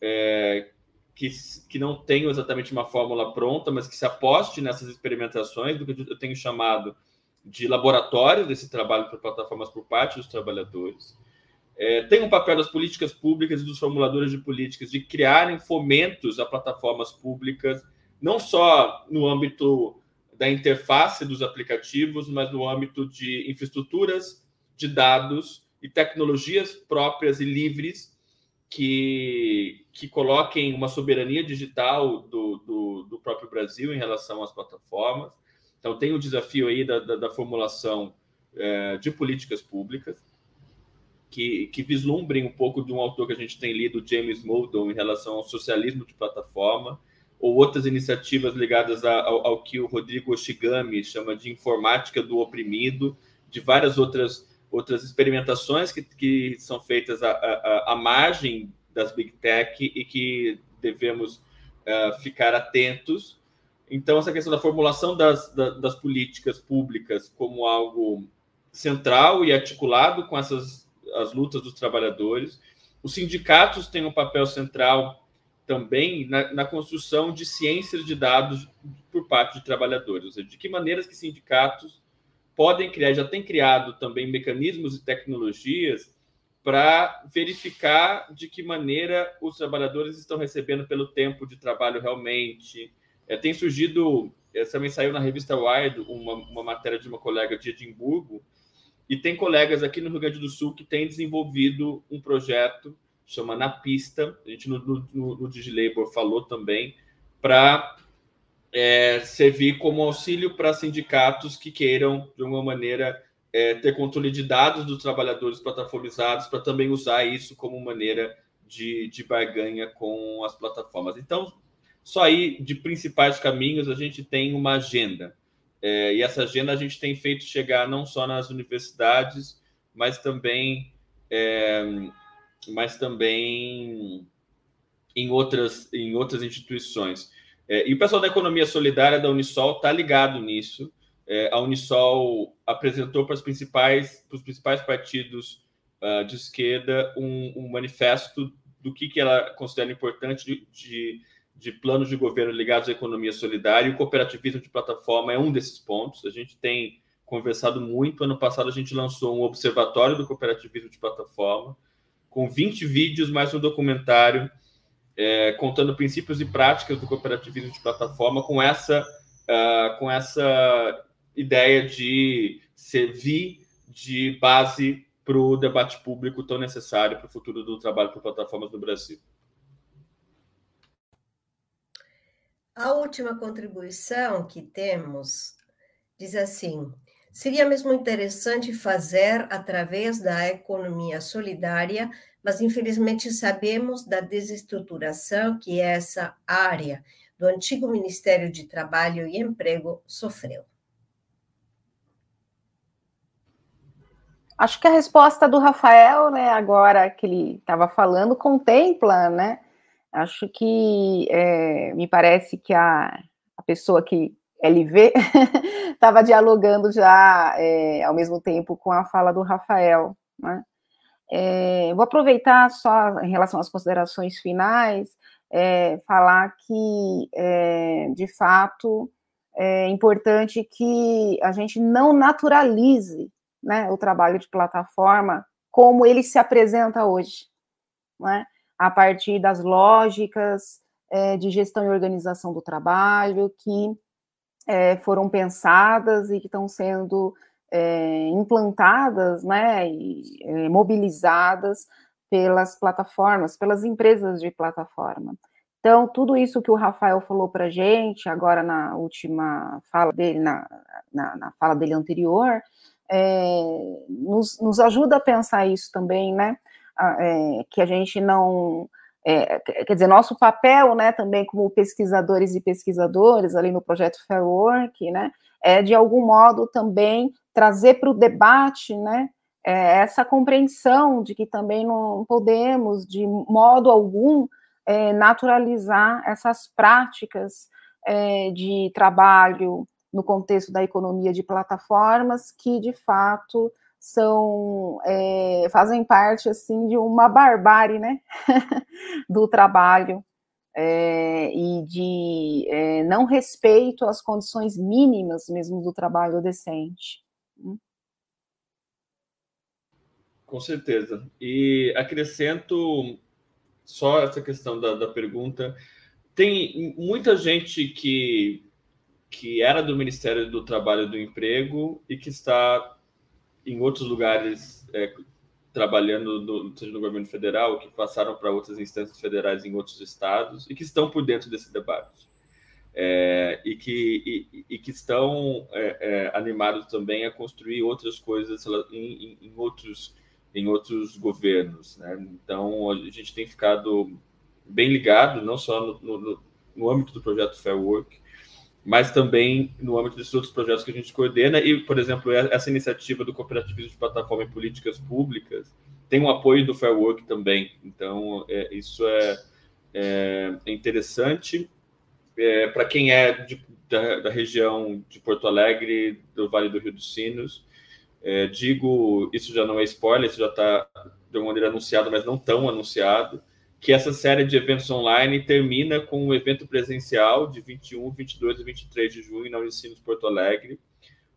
é, que, que não tenham exatamente uma fórmula pronta, mas que se aposte nessas experimentações, do que eu tenho chamado de laboratório desse trabalho para plataformas por parte dos trabalhadores. É, tem um papel das políticas públicas e dos formuladores de políticas de criarem fomentos a plataformas públicas, não só no âmbito da interface dos aplicativos, mas no âmbito de infraestruturas de dados e tecnologias próprias e livres que, que coloquem uma soberania digital do, do, do próprio Brasil em relação às plataformas. Então, tem o desafio aí da, da, da formulação é, de políticas públicas que, que vislumbrem um pouco de um autor que a gente tem lido, James Moldon, em relação ao socialismo de plataforma, ou outras iniciativas ligadas ao, ao, que o Rodrigo Oshigami chama de informática do oprimido, de várias outras, outras experimentações que, que são feitas à, à, à margem das big tech e que devemos uh, ficar atentos. Então, essa questão da formulação das, das, das políticas públicas como algo central e articulado com essas as lutas dos trabalhadores. Os sindicatos têm um papel central também na, na, construção de ciências de dados por parte de trabalhadores, ou seja, de que maneiras que sindicatos podem criar, já têm criado também mecanismos e tecnologias para verificar de que maneira os trabalhadores estão recebendo pelo tempo de trabalho realmente. É, tem surgido, também saiu na revista Wired uma, uma matéria de uma colega de Edimburgo, e tem colegas aqui no Rio Grande do Sul que têm desenvolvido um projeto chama Na Pista, a gente no, no, no DigiLabor falou também, para é, servir como auxílio para sindicatos que queiram, de alguma maneira, é, ter controle de dados dos trabalhadores plataformizados, para também usar isso como maneira de, de barganha com as plataformas. Então, só aí de principais caminhos a gente tem uma agenda. É, e essa agenda a gente tem feito chegar não só nas universidades, mas também é, mas também em outras, em outras instituições. É, e o pessoal da economia solidária da Unisol está ligado nisso. É, a Unisol apresentou para, principais, para os principais partidos uh, de esquerda um, um, manifesto do que, que ela considera importante de, de, de, planos de governo ligados à economia solidária. E o cooperativismo de plataforma é um desses pontos. A gente tem conversado muito. Ano passado, a gente lançou um observatório do cooperativismo de plataforma com 20 vídeos, mais um documentário é, contando princípios e práticas do cooperativismo de plataforma, com essa, uh, com essa ideia de servir de base para o debate público tão necessário para o futuro do trabalho por plataformas no Brasil. A última contribuição que temos diz assim: Seria mesmo interessante fazer através da economia solidária, mas infelizmente sabemos da desestruturação que essa área do antigo Ministério de Trabalho e Emprego sofreu. Acho que a resposta do Rafael, né, agora que ele estava falando, contempla, né? Acho que é, me parece que a, a pessoa que LV estava dialogando já é, ao mesmo tempo com a fala do Rafael, né? É, vou aproveitar só em relação às considerações finais, é, falar que, é, de fato, é importante que a gente não naturalize né, o trabalho de plataforma como ele se apresenta hoje, né, a partir das lógicas é, de gestão e organização do trabalho que é, foram pensadas e que estão sendo é, implantadas né, e é, mobilizadas pelas plataformas, pelas empresas de plataforma. Então, tudo isso que o Rafael falou para a gente, agora na última fala dele, na, na, na fala dele anterior, é, nos, nos, ajuda a pensar isso também, né? É, que a gente não. É, quer dizer, nosso papel, né, também como pesquisadores e pesquisadoras ali no projeto Fair Work, né, é de algum modo também trazer para o debate, né, é, essa compreensão de que também não podemos, de modo algum, é, naturalizar essas práticas é, de trabalho no contexto da economia de plataformas que, de fato, são é, fazem parte assim de uma barbárie, né, do trabalho é, e de é, não respeito às condições mínimas mesmo do trabalho decente. Com certeza. E acrescento só essa questão da, da pergunta. Tem muita gente que, que era do Ministério do Trabalho e do Emprego e que está em outros lugares é, trabalhando, no, seja no governo federal, que passaram para outras instâncias federais em outros estados e que estão por dentro desse debate. É, e, que, e, e, que estão é, é animados também a construir outras coisas em, em, em outros em outros governos. Né? Então, a gente tem ficado bem ligado, não só no, no, no, âmbito do projeto Fair Work, mas também no âmbito desses outros projetos que a gente coordena. E, por exemplo, essa iniciativa do cooperativismo de plataforma em políticas públicas tem um apoio do Fair Work também. Então, é, isso é, é, é interessante. É, Para quem é de, da, da região de Porto Alegre, do Vale do Rio dos Sinos, é, digo, isso já não é spoiler, isso já está de uma maneira anunciado, mas não tão anunciado, que essa série de eventos online termina com um evento presencial de 21, 22 e 23 de junho na Unicinos Porto Alegre,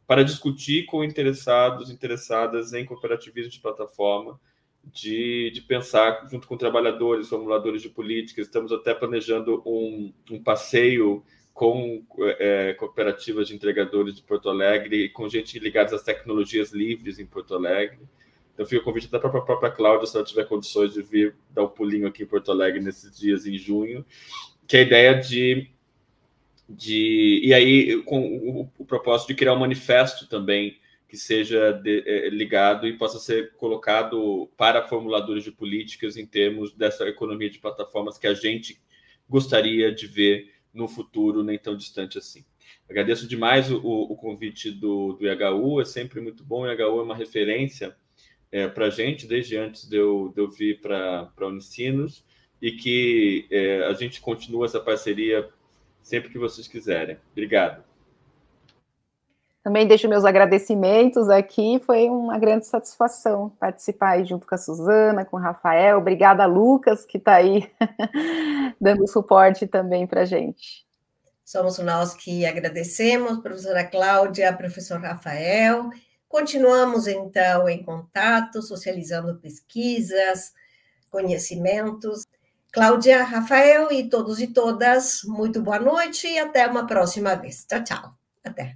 para discutir com interessados, interessadas em cooperativismo de plataforma, de, de pensar junto com trabalhadores, formuladores de políticas. Estamos até planejando um, um passeio com é, cooperativas de entregadores de Porto Alegre, com gente ligada às tecnologias livres em Porto Alegre. Então, fica o convite até para a própria Cláudia, se ela tiver condições de vir dar um pulinho aqui em Porto Alegre nesses dias em junho, que é a ideia de. de e aí, com o, o propósito de criar um manifesto também que seja de, é, ligado e possa ser colocado para formuladores de políticas em termos dessa economia de plataformas que a gente gostaria de ver no futuro nem tão distante assim. Agradeço demais o, o convite do, do IHU, é sempre muito bom. O IHU é uma referência é, para a gente, desde antes de eu, de eu vir para a Unicinos, e que é, a gente continua essa parceria sempre que vocês quiserem. Obrigado. Também deixo meus agradecimentos aqui, foi uma grande satisfação participar aí junto com a Suzana, com o Rafael. Obrigada, Lucas, que está aí dando suporte também para a gente. Somos nós que agradecemos, professora Cláudia, professor Rafael. Continuamos, então, em contato, socializando pesquisas, conhecimentos. Cláudia, Rafael e todos e todas, muito boa noite e até uma próxima vez. Tchau, tchau. Até.